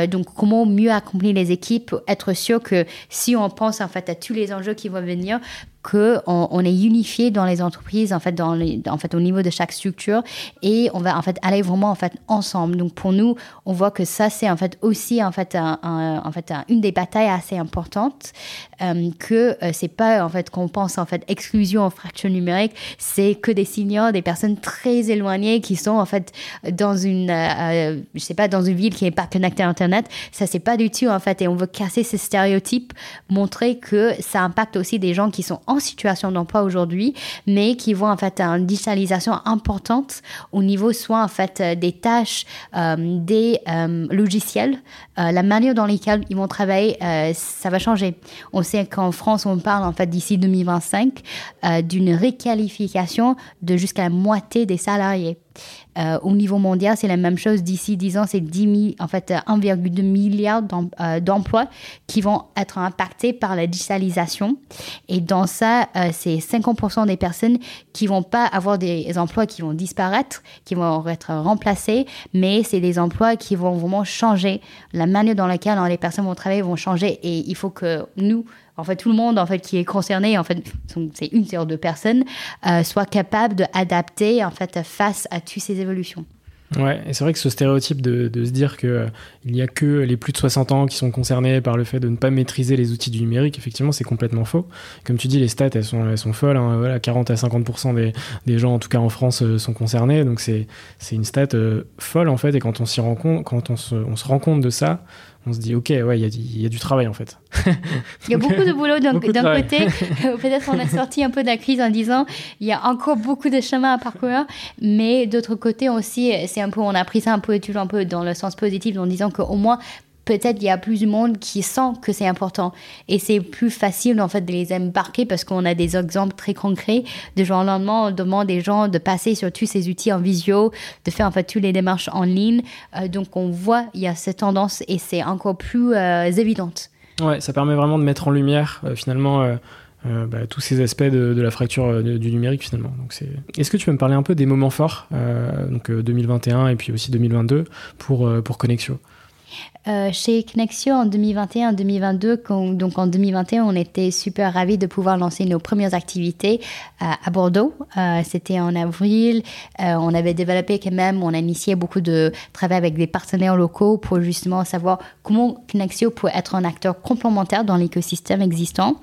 donc, comment mieux accomplir les équipes, être sûr que si on pense en fait à tous les enjeux qui vont venir, qu'on on est unifié dans les entreprises, en fait, dans en fait, au niveau de chaque structure, et on va en fait aller vraiment en fait ensemble. Donc pour nous, on voit que ça c'est en fait aussi en fait, un, en fait une des batailles assez importantes, euh, que euh, c'est pas en fait qu'on pense en fait exclusion en fracture numérique, c'est que des seniors, des personnes très éloignées qui sont en fait dans une, euh, je sais pas, dans une ville qui n'est pas connectée à Internet. Ça c'est pas du tout en fait, et on veut casser ces stéréotypes, montrer que ça impacte aussi des gens qui sont en situation d'emploi aujourd'hui, mais qui vont en fait une digitalisation importante au niveau soit en fait euh, des tâches, euh, des euh, logiciels, la manière dans laquelle ils vont travailler, ça va changer. On sait qu'en France, on parle en fait d'ici 2025 d'une réqualification de jusqu'à la moitié des salariés. Euh, au niveau mondial, c'est la même chose. D'ici 10 ans, c'est 10 en fait 1,2 milliard euh, d'emplois qui vont être impactés par la digitalisation. Et dans ça, euh, c'est 50% des personnes qui vont pas avoir des emplois qui vont disparaître, qui vont être remplacés, mais c'est des emplois qui vont vraiment changer. La manière dans laquelle hein, les personnes vont travailler vont changer. Et il faut que nous, en fait tout le monde en fait qui est concerné en fait c'est une série de personnes euh, soit capable d'adapter en fait face à toutes ces évolutions. Ouais, et c'est vrai que ce stéréotype de, se dire qu'il euh, n'y a que les plus de 60 ans qui sont concernés par le fait de ne pas maîtriser les outils du numérique, effectivement, c'est complètement faux. Comme tu dis, les stats, elles sont, elles sont folles. Hein, voilà, 40 à 50% des, des, gens, en tout cas en France, euh, sont concernés. Donc c'est une stat folle, en fait. Et quand on, s'y rend compte, quand on se, on se rend compte de ça, on se dit ok ouais il y, a du travail en fait. Il y a beaucoup de boulot d'un côté. Peut-être on a sorti un peu de la crise en disant il y a encore beaucoup de chemin à parcourir, mais d'autre côté aussi c'est un peu on a pris ça un peu toujours un peu dans le sens positif en disant qu'au moins peut-être il y a plus de monde qui sent que c'est important. Et c'est plus facile, en fait, de les embarquer parce qu'on a des exemples très concrets. De jour au lendemain, on demande des gens de passer sur tous ces outils en visio, de faire, en fait, toutes les démarches en ligne. Euh, donc, on voit, il y a cette tendance et c'est encore plus euh, évidente. Ouais, ça permet vraiment de mettre en lumière, euh, finalement, bah, tous ces aspects de, la fracture du numérique finalement. Donc c'est... Est-ce que tu peux me parler un peu des moments forts, donc 2021 et puis aussi 2022 pour, pour Connexio? Euh, chez Connexio en 2021-2022, donc en 2021, on était super ravis de pouvoir lancer nos premières activités euh, à Bordeaux. Euh, c'était en avril. on avait développé quand même, on a initié beaucoup de travail avec des partenaires locaux pour justement savoir comment Connexio peut être un acteur complémentaire dans l'écosystème existant.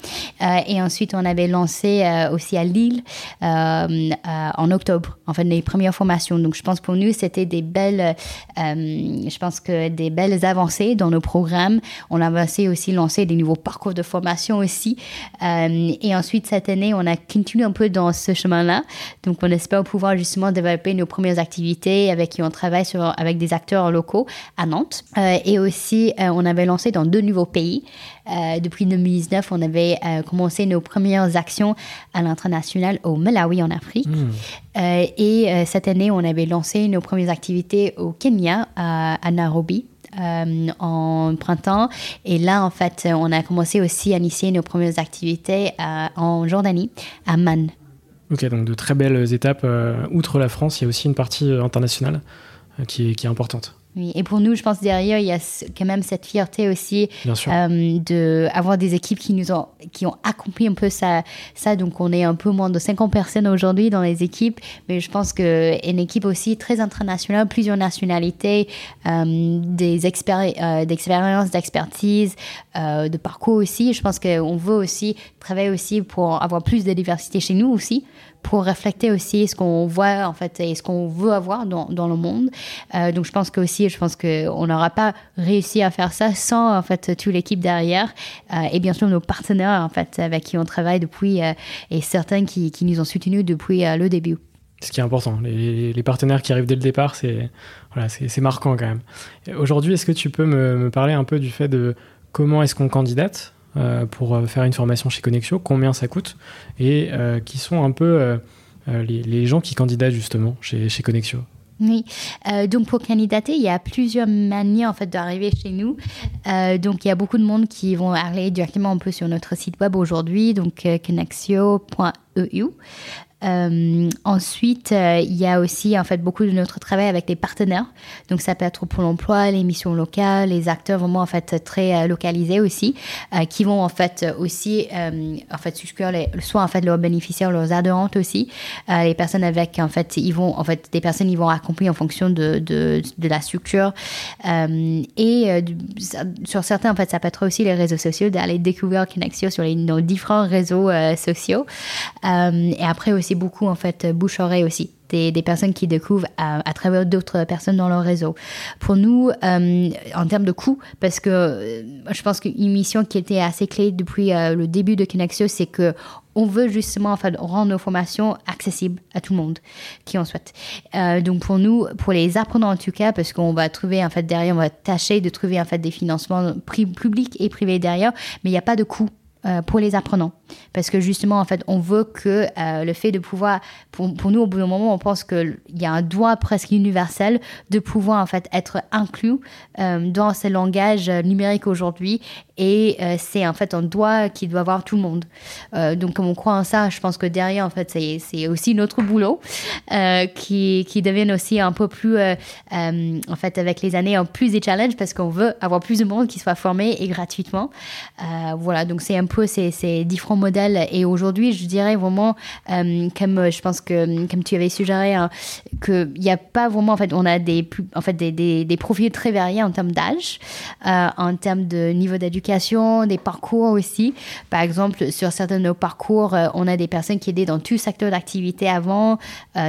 et ensuite, on avait lancé aussi à Lille en octobre, en fait, les premières formations. Donc, je pense pour nous, c'était des belles, je pense que des belles avancées dans nos programmes. On a avancé aussi, lancé des nouveaux parcours de formation aussi. Euh, et ensuite, cette année, on a continué un peu dans ce chemin-là. Donc, on espère pouvoir justement développer nos premières activités avec qui on travaille sur, avec des acteurs locaux à Nantes. Euh, et aussi, euh, on avait lancé dans deux nouveaux pays. depuis 2019, on avait commencé nos premières actions à l'international au Malawi en Afrique. Hmm. et cette année, on avait lancé nos premières activités au Kenya, à Nairobi. Euh, en printemps. Et là, en fait, on a commencé aussi à initier nos premières activités euh, en Jordanie, à Man. Ok, donc de très belles étapes. Euh, outre la France, il y a aussi une partie internationale qui est, qui, est, importante. Oui, et pour nous, je pense derrière, il y a quand même cette fierté aussi euh, de avoir des équipes qui nous ont qui ont accompli un peu ça. Ça, donc on est un peu moins de 50 personnes aujourd'hui dans les équipes, mais je pense que une équipe aussi très internationale, plusieurs nationalités, euh, des euh, d'expérience, d'expertise, euh, de parcours aussi. Je pense qu'on veut aussi travailler aussi pour avoir plus de diversité chez nous aussi pour refléter aussi ce qu'on voit en fait et ce qu'on veut avoir dans, dans le monde. Euh, donc je pense que aussi, je pense qu'on n'aura pas réussi à faire ça sans en fait toute l'équipe derrière euh, et bien sûr nos partenaires en fait avec qui on travaille depuis euh, et certains qui, qui, nous ont soutenus depuis le début. Ce qui est important, les, partenaires qui arrivent dès le départ, c'est voilà, marquant quand même. Aujourd'hui, est-ce que tu peux me, parler un peu du fait de comment est-ce qu'on candidate? Pour euh, faire une formation chez Connexio, combien ça coûte et euh, qui sont un peu les, gens qui candidatent justement chez, chez. Oui, donc pour candidater, il y a plusieurs manières en fait d'arriver chez nous. donc il y a beaucoup de monde qui vont aller directement un peu sur notre site web aujourd'hui, donc connexio.eu. Euh, ensuite, euh, il y a aussi en fait beaucoup de notre travail avec des partenaires. Donc ça peut être pour l'emploi, les missions locales, les acteurs vraiment en fait très euh, localisés aussi, qui vont en fait aussi en fait soit en fait leurs bénéficiaires, leurs adhérentes aussi, les personnes avec en fait ils vont en fait des personnes ils vont accomplir en fonction de, de, la structure. Et sur certains en fait ça peut être aussi les réseaux sociaux d'aller découvrir Connexio sur nos différents réseaux sociaux. Et après aussi beaucoup en fait bouche-oreille aussi. Des, personnes qui découvrent à, travers d'autres personnes dans leur réseau. Pour nous, euh, en termes de coût, parce que euh, je pense qu'une mission qui était assez clé depuis euh, le début de Connexio, c'est que on veut justement en fait, rendre nos formations accessibles à tout le monde qui en souhaite. donc pour nous, pour les apprenants en tout cas, parce qu'on va trouver en fait derrière, on va tâcher de trouver en fait des financements publics et privés derrière, mais il n'y a pas de coût euh, pour les apprenants. Parce que justement, en fait, on veut que euh, le fait de pouvoir, pour, pour, nous, au bout d'un moment, on pense qu'il y a un droit presque universel de pouvoir, en fait, être inclus euh, dans ce langage numérique aujourd'hui. Et c'est, en fait, un droit qui doit avoir tout le monde. donc, comme on croit en ça, je pense que derrière, en fait, c'est aussi notre boulot qui, qui deviennent aussi un peu plus, en fait, avec les années, un plus des challenges parce qu'on veut avoir plus de monde qui soit formé et gratuitement. voilà, donc c'est un peu ces, différents Et aujourd'hui, je dirais vraiment, euh, comme euh, je pense que comme tu avais suggéré, hein, qu'il n'y a pas vraiment, en fait, on a des, en fait, des, des, profils très variés en termes d'âge, euh, en termes de niveau d'éducation, des parcours aussi. Par exemple, sur certains de nos parcours, on a des personnes qui étaient dans tout secteur d'activité avant,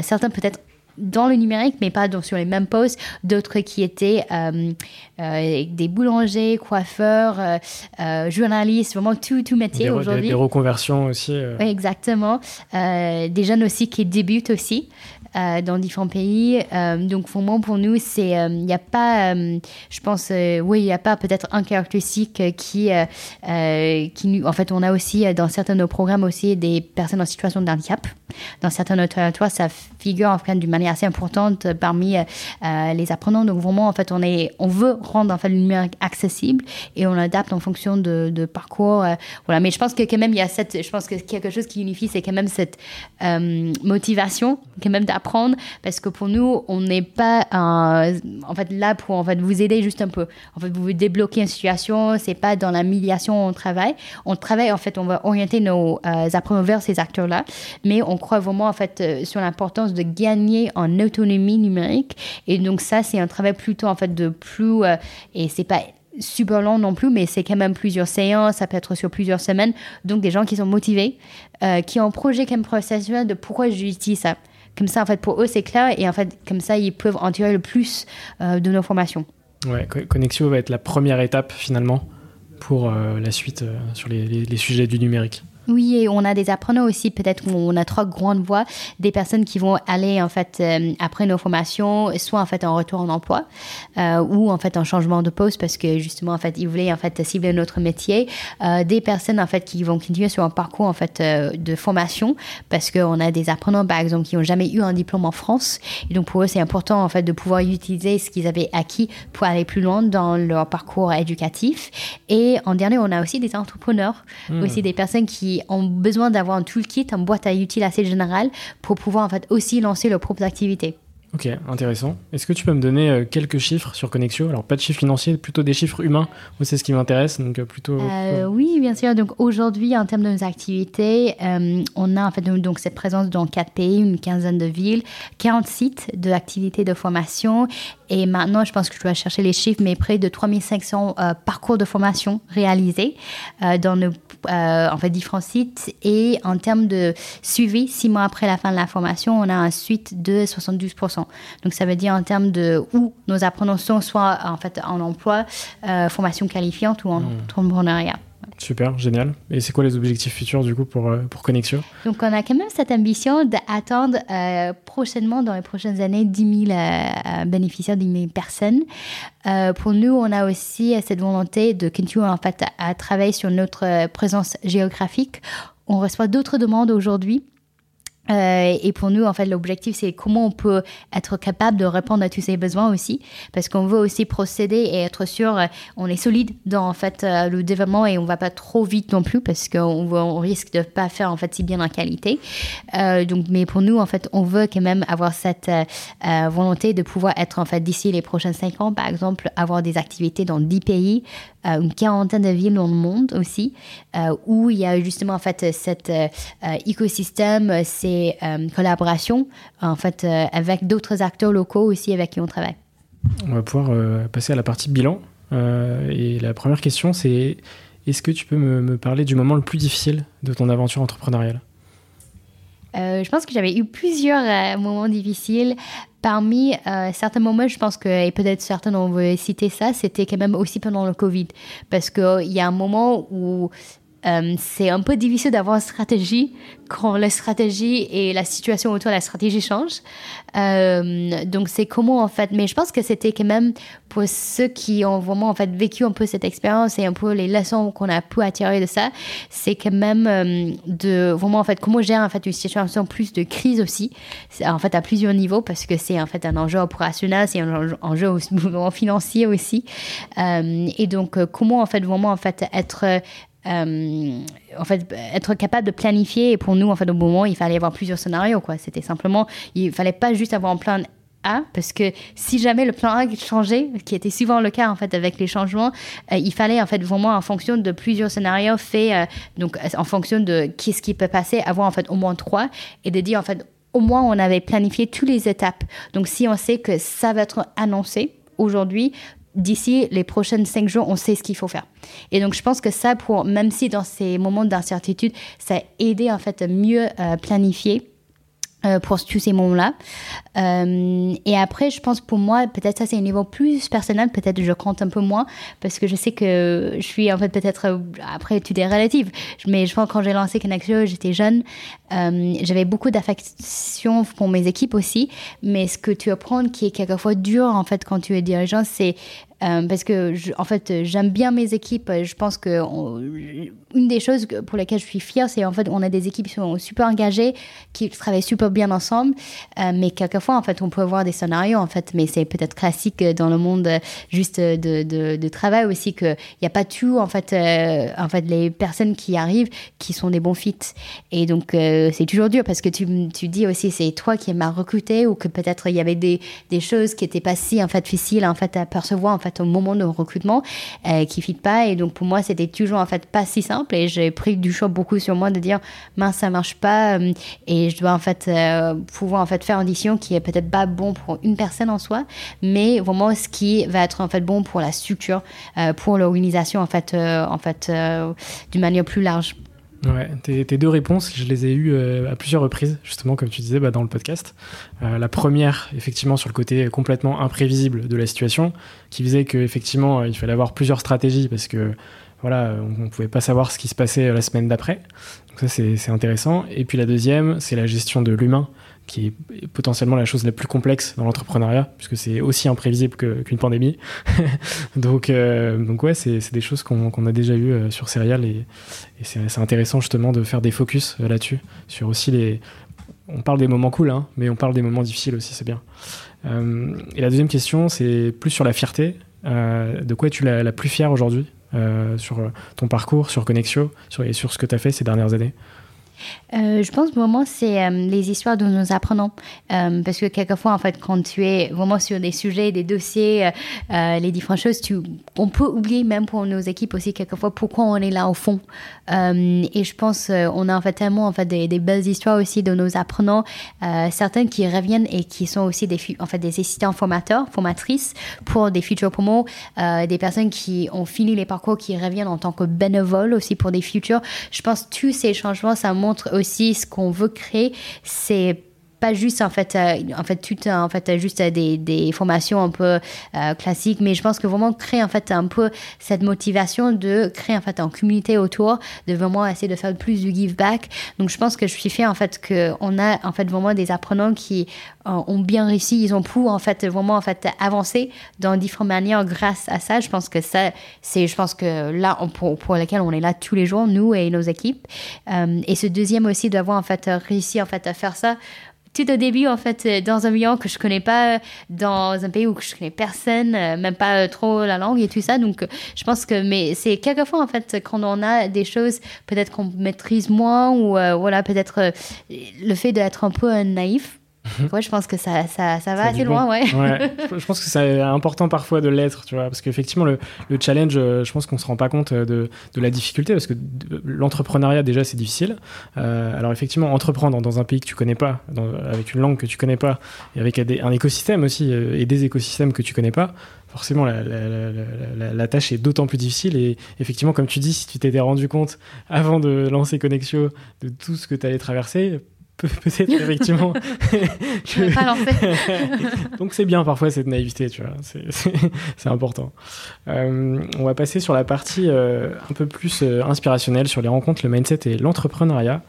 certains peut-être dans le numérique, mais pas sur les mêmes postes, d'autres qui étaient euh, euh, des boulangers, coiffeurs, euh, journalistes, vraiment tout, tout métier aujourd'hui. Des, reconversions aussi. Oui, exactement. des jeunes aussi qui débutent aussi. dans différents pays. donc, vraiment, pour nous, c'est, il n'y a pas, je pense, oui, il n'y a pas peut-être un caractéristique qui, qui, en fait, on a aussi dans certains de nos programmes aussi des personnes en situation de handicap. Dans certains de nos territoires, ça figure en fait d'une assez importante parmi euh, euh, les apprenants. Donc vraiment, en fait, on, est, on veut rendre en le numérique accessible et on adapte en fonction de, de parcours. Euh, voilà. Mais je pense que quand même, il y a cette, je pense que quelque chose qui unifie, c'est quand même cette motivation quand même d'apprendre parce que pour nous, on n'est pas en fait là pour en fait vous aider juste un peu. En fait, vous débloquer une situation, c'est pas dans la médiation on travaille. On travaille en fait, on va orienter nos apprenants vers ces acteurs-là, mais on croit vraiment en fait sur l'importance de gagner en autonomie numérique. Et donc ça, c'est un travail plutôt en fait de plus euh, et c'est pas super long non plus, mais c'est quand même plusieurs séances, ça peut être sur plusieurs semaines. Donc des gens qui sont motivés, euh, qui ont un projet comme professionnel de pourquoi j'utilise ça. Comme ça, en fait, pour eux, c'est clair et en fait, comme ça, ils peuvent en tirer le plus euh, de nos formations. Ouais, Connexio va être la première étape finalement pour la suite sur les sujets du numérique. Oui, et on a des apprenants aussi, peut-être on a trois grandes voies, des personnes qui vont aller en fait euh, après nos formations, soit en fait en retour en emploi, euh, ou en fait en changement de poste parce que justement en fait ils voulaient en fait cibler notre métier, euh, des personnes en fait qui vont continuer sur un parcours en fait de formation parce qu'on a des apprenants par exemple qui n'ont jamais eu un diplôme en France, et donc pour eux c'est important en fait de pouvoir utiliser ce qu'ils avaient acquis pour aller plus loin dans leur parcours éducatif. Et en dernier on a aussi des entrepreneurs, hmm. aussi des personnes qui ont besoin d'avoir un toolkit, une boîte à outils assez générale pour pouvoir en fait aussi lancer leur propre activité. Ok, intéressant. Est-ce que tu peux me donner euh, quelques chiffres sur Connexio? Alors, pas de chiffres financiers, plutôt des chiffres humains. Moi, c'est ce qui m'intéresse, donc euh, plutôt. Euh, oui, bien sûr. Donc, aujourd'hui, en termes de nos activités, on a en fait donc cette présence dans quatre pays, une quinzaine de villes, 40 sites d'activités de formation. Et maintenant, je pense que je dois chercher les chiffres, mais près de 3500 parcours de formation réalisés dans nos en fait, différents sites. Et en termes de suivi, six mois après la fin de la formation, on a un suite de 72%. Donc ça veut dire en termes de où nos apprenants sont, soit en fait en emploi, euh, formation qualifiante ou en mmh. entrepreneuriat. Super, génial. Et c'est quoi les objectifs futurs du coup pour, euh, pour Connexio Donc on a quand même cette ambition d'attendre euh, prochainement, dans les prochaines années, 10 000 bénéficiaires, 10 000 personnes. pour nous, on a aussi cette volonté de continuer en fait à travailler sur notre présence géographique. On reçoit d'autres demandes aujourd'hui euh, et pour nous, en fait, l'objectif, c'est comment on peut être capable de répondre à tous ces besoins aussi, parce qu'on veut aussi procéder et être sûr, euh, on est solide dans en fait euh, le développement et on va pas trop vite non plus, parce qu'on on risque de pas faire en fait si bien en qualité. donc, mais pour nous, en fait, on veut quand même avoir cette volonté de pouvoir être en fait d'ici les prochains cinq ans, par exemple, avoir des activités dans dix pays, une quarantaine de villes dans le monde aussi, où il y a justement en fait cet écosystème, c'est euh, collaborations en fait, euh, avec d'autres acteurs locaux aussi avec qui on travaille. On va pouvoir euh, passer à la partie bilan. et la première question, c'est est-ce que tu peux me, parler du moment le plus difficile de ton aventure entrepreneuriale? Je pense que j'avais eu plusieurs moments difficiles. Parmi certains moments, je pense que, et peut-être certains on veut citer ça, c'était quand même aussi pendant le Covid. Parce qu'il y a un moment où euh, c'est un peu difficile d'avoir une stratégie quand la stratégie et la situation autour de la stratégie changent. Euh, donc c'est comment en fait, mais je pense que c'était quand même pour ceux qui ont vraiment en fait vécu un peu cette expérience et un peu les leçons qu'on a pu attirer de ça, c'est quand même euh, de vraiment en fait comment gérer en fait une situation plus de crise aussi, en fait à plusieurs niveaux parce que c'est en fait un enjeu opérationnel, c'est un enjeu financier aussi, et donc comment en fait vraiment en fait être euh, en fait, être capable de planifier. Et pour nous, en fait, au moment, il fallait avoir plusieurs scénarios. Quoi. C'était simplement, il fallait pas juste avoir un plan A, parce que si jamais le plan A changeait, qui était souvent le cas en fait avec les changements, euh, il fallait en fait vraiment en fonction de plusieurs scénarios faits, euh, donc en fonction de qu'est-ce qui peut passer, avoir en fait au moins trois et de dire en fait au moins on avait planifié toutes les étapes. Donc si on sait que ça va être annoncé aujourd'hui, d'ici les prochaines cinq jours, on sait ce qu'il faut faire. Et donc, je pense que ça, pour, même si dans ces moments d'incertitude, ça a aidé en fait à mieux euh, planifier pour tous ces moments-là. Euh, et après, je pense pour moi, peut-être ça c'est un niveau plus personnel, peut-être je compte un peu moins, parce que je sais que je suis en fait peut-être, après tout est relatif, mais je pense quand j'ai lancé Connexio, j'étais jeune, euh, j'avais beaucoup d'affection pour mes équipes aussi, mais ce que tu apprends qui est quelquefois dur en fait quand tu es dirigeant, c'est euh, parce que, en fait, j'aime bien mes équipes. Je pense que une des choses pour lesquelles je suis fière, c'est en fait, on a des équipes qui sont super engagées, qui travaillent super bien ensemble. Euh, mais quelquefois, en fait, on peut avoir des scénarios, en fait, mais c'est peut-être classique dans le monde juste de, de, travail aussi qu'il n'y a pas tout, en fait, euh, en fait, les personnes qui arrivent qui sont des bons fits. Et donc, c'est toujours dur parce que tu, tu dis aussi, c'est toi qui m'as recruté ou que peut-être il y avait des, des choses qui n'étaient pas si, en fait, difficiles, en fait, à percevoir, en fait, au moment de recrutement euh, qui fit pas. Et donc pour moi, c'était toujours en fait pas si simple. Et j'ai pris du choix beaucoup sur moi de dire mince, ça marche pas. Euh, et je dois en fait euh, pouvoir en fait faire une décision qui est peut-être pas bon pour une personne en soi, mais vraiment ce qui va être en fait bon pour la structure, pour l'organisation en fait, en fait d'une manière plus large. Ouais, tes, deux réponses, je les ai eues euh, à plusieurs reprises, justement, comme tu disais bah, dans le podcast. Euh, la première, effectivement, sur le côté complètement imprévisible de la situation, qui faisait qu'effectivement, euh, il fallait avoir plusieurs stratégies parce que voilà, on ne pouvait pas savoir ce qui se passait la semaine d'après. Donc ça, c'est intéressant. Et puis la deuxième, c'est la gestion de l'humain qui est potentiellement la chose la plus complexe dans l'entrepreneuriat, puisque c'est aussi imprévisible qu'une pandémie. donc, euh, donc ouais, c'est des choses qu'on a déjà eues euh, sur Serial, et, c'est intéressant justement de faire des focus euh, là-dessus, sur aussi les... On parle des moments cool, hein, mais on parle des moments difficiles aussi, c'est bien. et la deuxième question, c'est plus sur la fierté. de quoi es-tu la, la, plus fière aujourd'hui sur ton parcours, sur Connexio, sur, et sur ce que tu as fait ces dernières années? Euh, je pense vraiment c'est euh, les histoires de nos apprenants euh, parce que quelquefois en fait quand tu es vraiment sur des sujets des dossiers les différentes choses tu on peut oublier même pour nos équipes aussi quelquefois pourquoi on est là au fond. Et je pense on a en fait tellement en fait des, belles histoires aussi de nos apprenants certains qui reviennent et qui sont aussi des en fait des assistants formateurs formatrices pour des futurs promos des personnes qui ont fini les parcours qui reviennent en tant que bénévoles aussi pour des futurs. Je pense tous ces changements ça montre aussi ce qu'on veut créer, c'est pas juste en fait euh, en fait tout en fait juste des, des formations un peu euh, classiques mais je pense que vraiment créer en fait un peu cette motivation de créer en fait une communauté autour de vraiment essayer de faire plus du give back donc je pense que je suis fière en fait que on a en fait vraiment des apprenants qui euh, ont bien réussi ils ont pu en fait vraiment en fait avancer dans différentes manières grâce à ça je pense que ça c'est je pense que là on, pour, pour lequel on est là tous les jours nous et nos équipes et ce deuxième aussi d'avoir en fait réussi en fait à faire ça tout au début, en fait, euh, dans un milieu que je connais pas, dans un pays où je connais personne, euh, même pas trop la langue et tout ça. Donc, je pense que, mais c'est quelquefois, en fait, quand on a des choses, peut-être qu'on maîtrise moins ou, euh, voilà, peut-être le fait d'être un peu naïf. Ouais, je pense que ça, ça, ça va assez loin, ouais. ouais. Je pense que c'est important parfois de l'être, tu vois, parce qu'effectivement, le, le, challenge, euh, je pense qu'on se rend pas compte de, de la difficulté, parce que l'entrepreneuriat, déjà, c'est difficile. Euh, alors, effectivement, entreprendre dans un pays que tu connais pas, dans, avec une langue que tu connais pas, et avec un écosystème aussi, euh, et des écosystèmes que tu connais pas, forcément, la, la, la, tâche est d'autant plus difficile. Et effectivement, comme tu dis, si tu t'étais rendu compte avant de lancer Connexio de tout ce que tu allais traverser, peut-être effectivement. je... pas Donc c'est bien parfois cette naïveté, tu vois, c'est important. Euh, on va passer sur la partie euh, un peu plus euh, inspirationnelle sur les rencontres, le mindset et l'entrepreneuriat.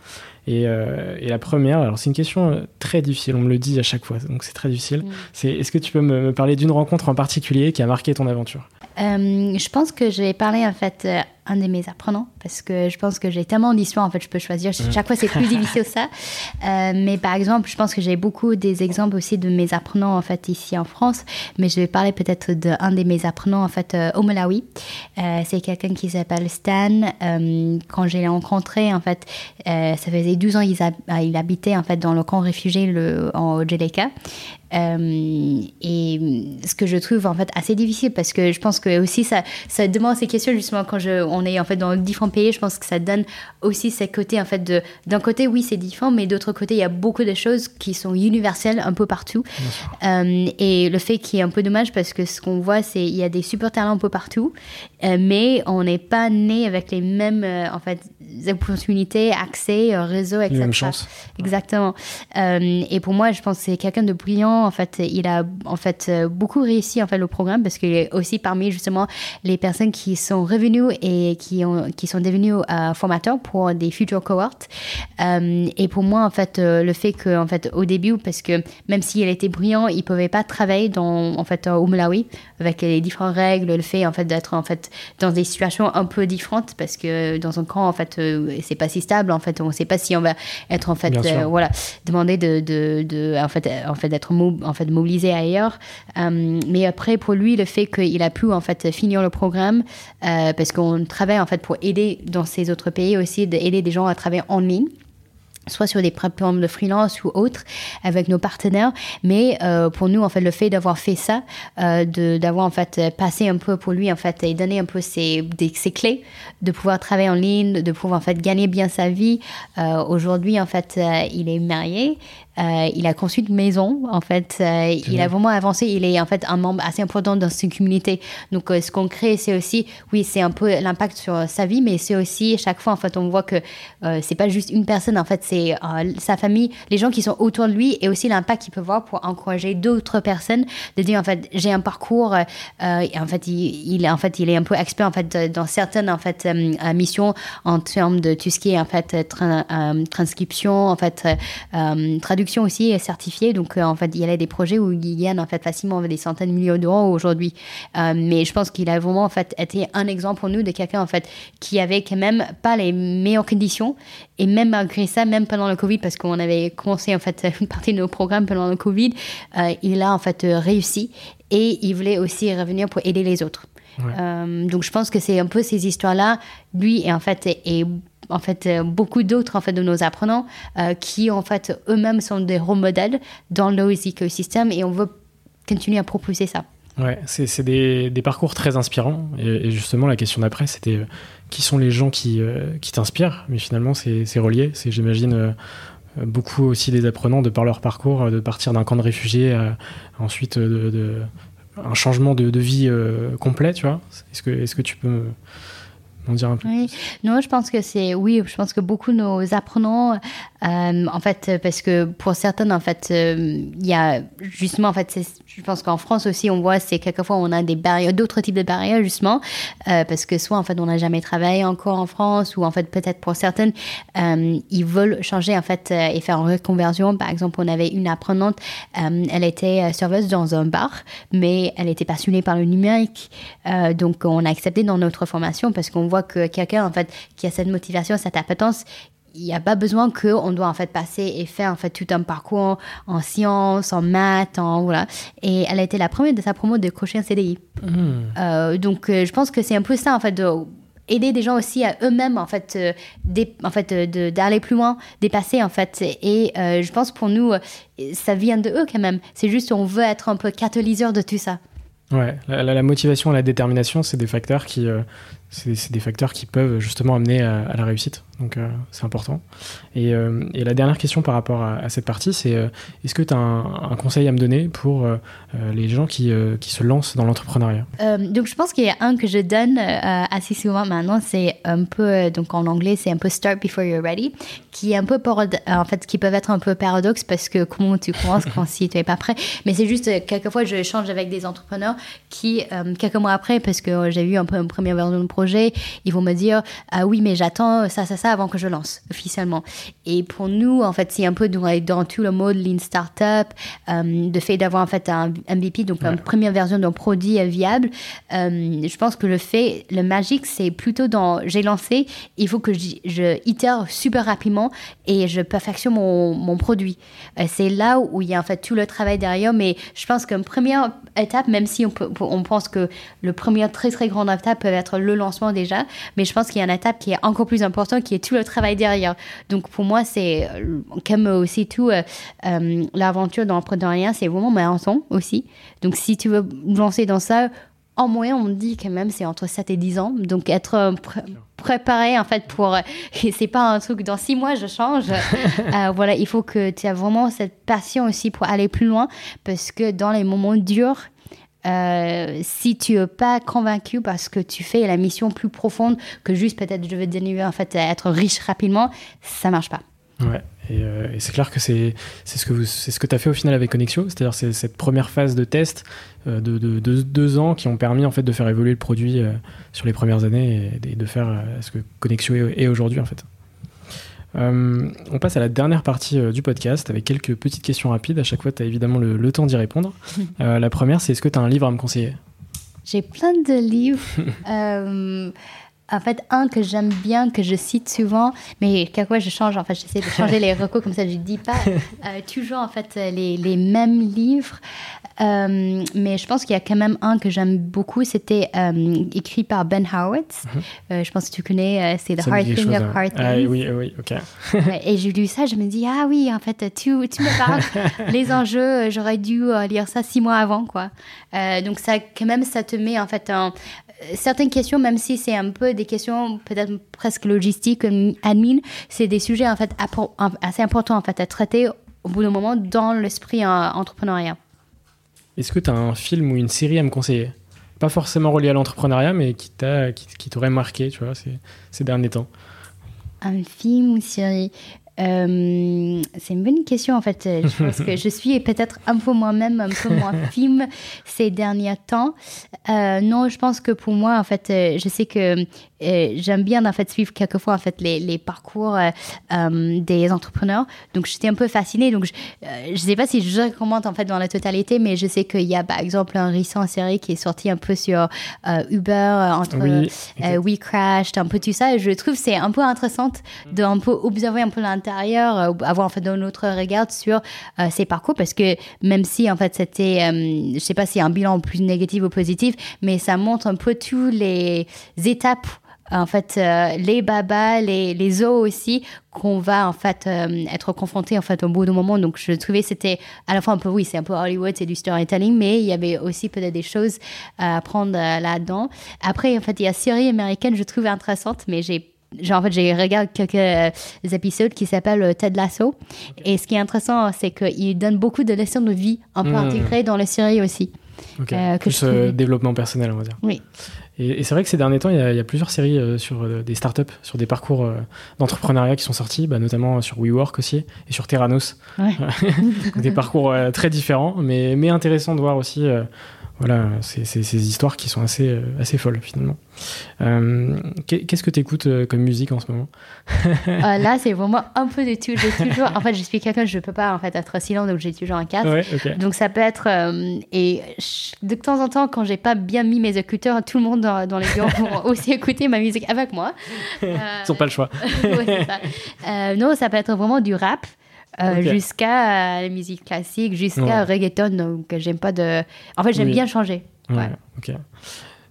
Et, et, la première, alors c'est une question très difficile, on me le dit à chaque fois, donc c'est très difficile. Mm. C'est est-ce que tu peux me, me parler d'une rencontre en particulier qui a marqué ton aventure? Je pense que je vais parler en fait un de mes apprenants parce que je pense que j'ai tellement d'histoires en fait je peux choisir. Chaque fois c'est plus difficile ça. Euh, mais par exemple je pense que j'ai beaucoup des exemples aussi de mes apprenants en fait ici en France. Mais je vais parler peut-être d'un de mes apprenants en fait euh, au Malawi. Euh, c'est quelqu'un qui s'appelle Stan. Quand j'ai rencontré en fait ça faisait 12 ans il, il, habitait en fait dans le camp réfugié le, en Jeleka et ce que je trouve en fait assez difficile parce que je pense que aussi ça, ça demande ces questions justement quand je, on est en fait dans différents pays, je pense que ça donne aussi ce côté en fait de d'un côté oui c'est différent, mais d'autre côté il y a beaucoup de choses qui sont universelles un peu partout. Euh, et le fait qui est un peu dommage parce que ce qu'on voit c'est il y a des super talents un peu partout, euh, mais on n'est pas né avec les mêmes euh, en fait opportunités, accès, réseau, etc. Les mêmes chances. Exactement. et pour moi je pense que c'est quelqu'un de brillant. En fait il a en fait beaucoup réussi en fait le programme parce qu'il est aussi parmi justement les personnes qui sont revenues et qui, ont, qui sont devenus euh, formateurs pour des futures cohortes. Euh, et pour moi, en fait, euh, le fait qu'en fait, au début, parce que même s'il était brillant, il ne pouvait pas travailler dans, en fait, au Malawi avec les différentes règles, le fait, en fait, d'être, en fait, dans des situations un peu différentes parce que dans un camp, en fait, c'est pas si stable. En fait, on ne sait pas si on va être, en fait, voilà, demandé de, de, de, en fait, en fait, d'être en fait, mobilisé ailleurs. mais après, pour lui, le fait qu'il a pu, en fait, finir le programme parce qu'on travaille en fait pour aider dans ces autres pays aussi, d'aider des gens à travailler en ligne soit sur des plateformes de freelance ou autres avec nos partenaires mais euh, pour nous en fait le fait d'avoir fait ça euh, d'avoir en fait passé un peu pour lui en fait et donner un peu ses, ses clés de pouvoir travailler en ligne de pouvoir en fait gagner bien sa vie euh, aujourd'hui en fait euh, il est marié euh, il a construit une maison, en fait. Euh, il a vraiment avancé. Il est en fait un membre assez important dans cette communauté. Donc, euh, ce qu'on crée, c'est aussi, oui, c'est un peu l'impact sur sa vie, mais c'est aussi chaque fois, en fait, on voit que c'est pas juste une personne. En fait, c'est sa famille, les gens qui sont autour de lui, et aussi l'impact qu'il peut voir pour encourager d'autres personnes de dire, en fait, j'ai un parcours. en fait, il, il, en fait, il est un peu expert en fait dans certaines en fait missions en termes de tout ce qui est en fait transcription, en fait traduction aussi est certifiée. Donc, euh, en fait, il y a des projets où il gagne en fait facilement des centaines de millions d'euros aujourd'hui. Euh, mais je pense qu'il a vraiment en fait été un exemple pour nous de quelqu'un en fait qui avait quand même pas les meilleures conditions et même malgré ça, même pendant le Covid, parce qu'on avait commencé en fait une partie de nos programmes pendant le Covid, euh, il a en fait réussi et il voulait aussi revenir pour aider les autres. donc je pense que c'est un peu ces histoires-là. Lui, en fait, est en fait beaucoup d'autres en fait de nos apprenants qui en fait eux-mêmes sont des rôles modèles dans nos écosystèmes et on veut continuer à proposer ça. Ouais, c'est des, des, parcours très inspirants. Et, justement, la question d'après, c'était qui sont les gens qui, qui t'inspirent? Mais finalement, c'est relié. C'est, j'imagine, beaucoup aussi des apprenants, de par leur parcours, de partir d'un camp de réfugiés, ensuite de, un changement de, de vie complet, tu vois. Est-ce que, est -ce que tu peux m'en dire un oui. Non, je pense que c'est oui, je pense que beaucoup de nos apprenants euh, en fait, parce que pour certaines, en fait, euh, il y a justement, en fait, je pense qu'en France aussi, on voit, c'est quelquefois on a des barrières, d'autres types de barrières, justement, euh, parce que soit, en fait, on n'a jamais travaillé encore en France, ou en fait, peut-être pour certaines, ils veulent changer, en fait, et faire une reconversion. Par exemple, on avait une apprenante, elle était serveuse dans un bar, mais elle était passionnée par le numérique. donc, on a accepté dans notre formation parce qu'on voit que quelqu'un, en fait, qui a cette motivation, cette appétence, il n'y a pas besoin qu'on doit en fait passer et faire en fait tout un parcours en sciences, en maths, en voilà. Et elle a été la première de sa promo de cocher un CDI. Mmh. Euh, donc euh, je pense que c'est un peu ça en fait de aider des gens aussi à eux-mêmes en fait euh, en fait d'aller plus loin dépasser en fait et je pense pour nous ça vient de eux quand même c'est juste on veut être un peu catalyseur de tout ça ouais la, motivation et la détermination c'est des facteurs qui c'est des facteurs qui peuvent justement amener à la réussite donc euh, c'est important. Et, euh, et, la dernière question par rapport à, cette partie, c'est euh, est-ce que tu as un, conseil à me donner pour les gens qui, qui, se lancent dans l'entrepreneuriat? Donc je pense qu'il y a un que je donne assez souvent maintenant, c'est un peu, donc en anglais, c'est un peu start before you're ready, qui est un peu, en fait, qui peuvent être un peu paradoxe parce que comment tu commences quand si tu n'es pas prêt. Mais c'est juste, quelquefois, je change avec des entrepreneurs qui, quelques mois après, parce que j'ai eu un peu une première version de projet, ils vont me dire, ah oui, mais j'attends ça, ça, ça avant que je lance officiellement. Et pour nous, en fait, c'est un peu dans, dans, tout le mode Lean Startup, euh, de fait d'avoir en fait un MVP, donc une première version d'un produit viable. Euh, je pense que le fait, le magique, c'est plutôt dans j'ai lancé, il faut que je, je itère super rapidement et je perfectionne mon, mon produit. Euh, c'est là où il y a en fait tout le travail derrière, mais je pense qu'une première étape, même si on, peut, on pense que le premier très très grande étape peut être le lancement déjà, mais je pense qu'il y a une étape qui est encore plus importante, qui est tout le travail derrière. Donc pour moi, c'est euh, comme aussi tout euh, euh, l'aventure dans l'entrepreneuriat, c'est vraiment temps aussi. Donc si tu veux lancer dans ça, en moyenne, on dit quand même c'est entre 7 et 10 ans. Donc être préparé en fait pour c'est pas un truc dans 6 mois je change. voilà, il faut que tu aies vraiment cette passion aussi pour aller plus loin parce que dans les moments durs, euh, si tu n'es pas convaincu parce que tu fais la mission plus profonde que juste peut-être je vais devenir en fait être riche rapidement, ça marche pas. Ouais. Et, euh, c'est clair que c'est ce que c'est ce que tu as fait au final avec Connexio, c'est-à-dire c'est cette première phase de test euh, de, de, deux ans qui ont permis en fait de faire évoluer le produit sur les premières années et, de faire ce que Connexio est, est aujourd'hui en fait. Euh, on passe à la dernière partie euh, du podcast avec quelques petites questions rapides. À chaque fois, tu as évidemment le, temps d'y répondre. Euh, la première, c'est est-ce que tu as un livre à me conseiller? J'ai plein de livres. en fait, un que j'aime bien, que je cite souvent, mais quelquefois je change, en fait, j'essaie de changer les recours, comme ça je ne dis pas toujours en fait les, les mêmes livres. Euh, mais je pense qu'il y a quand même un que j'aime beaucoup. C'était euh, écrit par Ben Howitz. Mhm. Euh, je pense que tu connais, c'est The Hard Thing of Hard Things. Ah, oui, oui, ok. et j'ai lu ça, je me dis, ah oui, en fait, tu, tu me parles. les enjeux, j'aurais dû lire ça six mois avant, quoi. donc, ça, quand même, ça te met, en fait, en, certaines questions, même si c'est un peu des questions peut-être presque logistiques, admin, c'est des sujets en fait assez importants en fait à traiter au bout d'un moment dans l'esprit entrepreneuriat. Est-ce que tu as un film ou une série à me conseiller? Pas forcément relié à l'entrepreneuriat, mais qui t'aurait qui, marqué, tu vois, ces, ces derniers temps? Un film ou une série? Euh, c'est une bonne question en fait. Je pense que je suis peut-être un peu moi-même, un peu moins film ces derniers temps. Euh, non, je pense que pour moi en fait, euh, je sais que j'aime bien en fait suivre quelquefois en fait les, les parcours des entrepreneurs. Donc j'étais un peu fascinée. Donc je, ne sais pas si je recommande en fait dans la totalité, mais je sais qu'il y a par exemple un récent série qui est sorti un peu sur Uber entre oui, WeCrashed, un peu tout ça. Et je trouve c'est un peu intéressant de un peu observer un peu l'intérieur intérieur, euh, avoir en fait un autre regard sur euh, ces parcours parce que même si en fait c'était, euh, je sais pas si un bilan plus négatif ou positif, mais ça montre un peu tous les étapes en fait, les babas, les, les os aussi, qu'on va en fait être confronté en fait au bout d'un moment. Donc, je trouvais c'était à la fois un peu, oui, c'est un peu Hollywood, c'est du storytelling, mais il y avait aussi peut-être des choses à apprendre là-dedans. Après, en fait, il y a série américaine, je trouve intéressante, mais j'ai Genre, en fait, j'ai regardé quelques euh, épisodes qui s'appellent euh, Ted Lasso. Et ce qui est intéressant, c'est qu'il donne beaucoup de leçons de vie un peu intégrées dans la série aussi. Euh, Plus développement personnel, on va dire. Oui. Et, c'est vrai que ces derniers temps, il y a, plusieurs séries sur des startups, sur des parcours d'entrepreneuriat qui sont sortis, bah, notamment sur WeWork aussi et sur Terranos. des parcours très différents, mais, mais intéressants de voir aussi voilà, c'est ces histoires qui sont assez, euh, assez folles finalement. Euh, qu'est-ce que tu écoutes euh, comme musique en ce moment? Là, c'est vraiment un peu de tout. toujours, en fait, je suis quelqu'un, je peux pas en fait être silent, donc j'ai toujours un casque. Donc ça peut être et de temps en temps, quand j'ai pas bien mis mes écouteurs, tout le monde dans, les bureaux vont aussi écouter ma musique avec moi. Ils n'ont pas le choix. non, ça peut être vraiment du rap. Euh, jusqu'à la musique classique, jusqu'à reggaeton. Donc, j'aime pas de. En fait, j'aime bien changer. Ouais.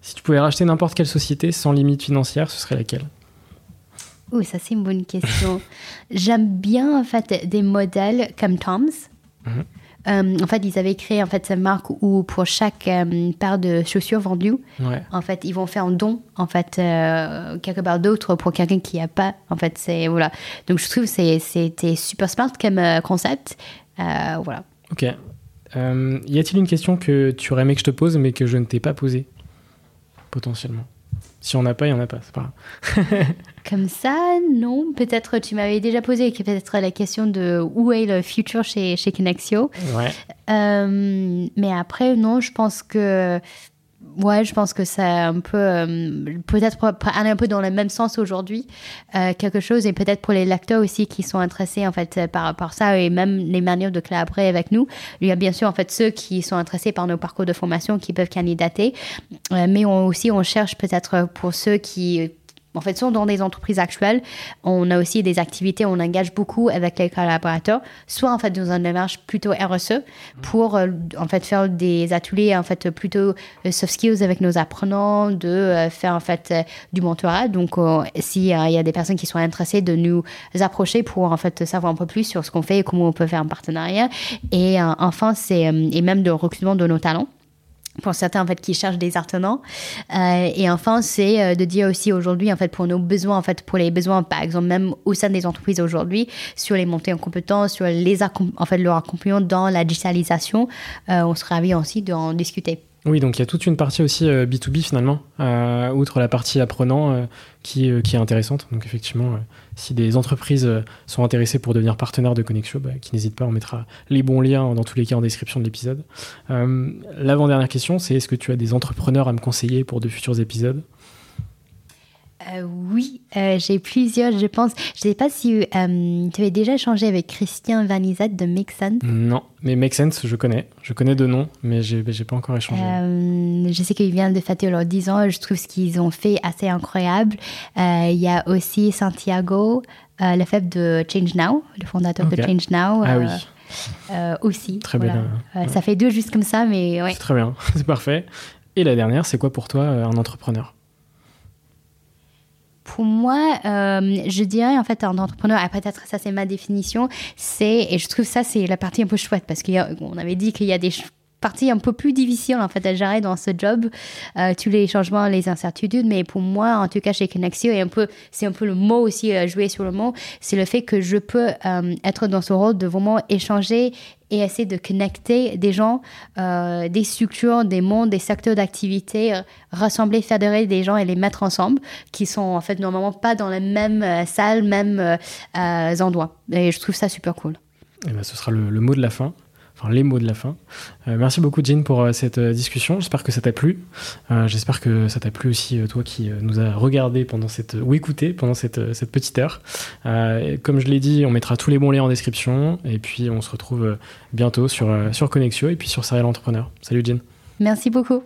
Si tu pouvais racheter n'importe quelle société sans limite financière, ce serait laquelle? Oh, ça, c'est une bonne question. j'aime bien, en fait, des modèles comme Tom's. Mhm. Euh, en fait, ils avaient créé en fait cette marque où pour chaque euh, paire de chaussures vendues, en fait, ils vont faire un don en fait euh, quelque part d'autre pour quelqu'un qui a pas. En fait, c'est voilà. Donc je trouve que c'était super smart comme concept. voilà. Ok. y a-t-il une question que tu aurais aimé que je te pose mais que je ne t'ai pas posée potentiellement? Si on n'a pas, il n'y en a pas, c'est pas grave. Comme ça, non. Peut-être tu m'avais déjà posé peut-être la question de où est le futur chez, chez Kinexio. Ouais. Euh, mais après, non, je pense que ouais, je pense que ça un peu, euh, peut-être aller un peu dans le même sens aujourd'hui, euh, quelque chose, et peut-être pour les lecteurs aussi qui sont intéressés en fait par, par ça et même les manières de collaborer avec nous. Il y a bien sûr en fait ceux qui sont intéressés par nos parcours de formation qui peuvent candidater, euh, mais on, aussi on cherche peut-être pour ceux qui en fait, soit dans des entreprises actuelles, on a aussi des activités, on engage beaucoup avec les collaborateurs, soit en fait dans une démarche plutôt RSE pour euh, en fait faire des ateliers en fait plutôt euh, soft skills avec nos apprenants, de euh, faire en fait du mentorat. Donc, s'il y a des personnes qui sont intéressées de nous approcher pour en fait savoir un peu plus sur ce qu'on fait et comment on peut faire un partenariat. Et enfin, c'est et même de recrutement de nos talents pour certains en fait qui cherchent des artenants euh, et enfin c'est euh, de dire aussi aujourd'hui en fait pour nos besoins en fait pour les besoins par exemple même au sein des entreprises aujourd'hui sur les montées en compétences sur les en fait leur accompagnement dans la digitalisation euh, on sera ravi aussi d'en discuter oui, donc il y a toute une partie aussi B2B finalement, outre la partie apprenant qui, qui, est intéressante. Donc effectivement, si des entreprises euh, sont intéressées pour devenir partenaires de Connexio, bah, qui n'hésitent pas, on mettra les bons liens dans tous les cas en description de l'épisode. Euh, l'avant-dernière question, c'est est-ce que tu as des entrepreneurs à me conseiller pour de futurs épisodes? Euh, oui, j'ai plusieurs, je pense. Je ne sais pas si tu avais déjà échangé avec Christian Vanizat de Make Sense. Non, mais Make Sense, je connais. Je connais de nom, mais je n'ai pas encore échangé. je sais qu'ils viennent de fêter leurs 10 ans. Je trouve ce qu'ils ont fait assez incroyable. Il y a aussi Santiago, le fait de Change Now, le fondateur de Change Now. Ah oui. aussi. Très bien. Ça fait deux juste comme ça, mais ouais. C'est très bien, c'est parfait. Et la dernière, c'est quoi pour toi un entrepreneur? Pour moi, euh, je dirais en fait un entrepreneur, peut-être ça c'est ma définition, c'est, et je trouve ça c'est la partie un peu chouette parce qu'on avait dit qu'il y a des parties un peu plus difficiles en fait à gérer dans ce job, euh, tous les changements, les incertitudes, mais pour moi en tout cas chez Connexio, et c'est un peu le mot aussi, euh, jouer sur le mot, c'est le fait que je peux être dans ce rôle de vraiment échanger et essayer de connecter des gens, euh, des structures, des mondes, des secteurs d'activité, euh, rassembler, fédérer des gens et les mettre ensemble, qui sont en fait normalement pas dans la même euh, salle, même endroits. Et je trouve ça super cool. Et eh ben, ce sera le mot de la fin les mots de la fin. Euh, merci beaucoup, Jean, pour euh, cette euh, discussion. J'espère que ça t'a plu. J'espère que ça t'a plu aussi, toi qui nous as regardé pendant cette, ou écouté pendant cette, cette petite heure. comme je l'ai dit, on mettra tous les bons liens en description. Et puis, on se retrouve bientôt sur, sur Connexio et puis sur Serial Entrepreneur. Salut, Jean. Merci beaucoup.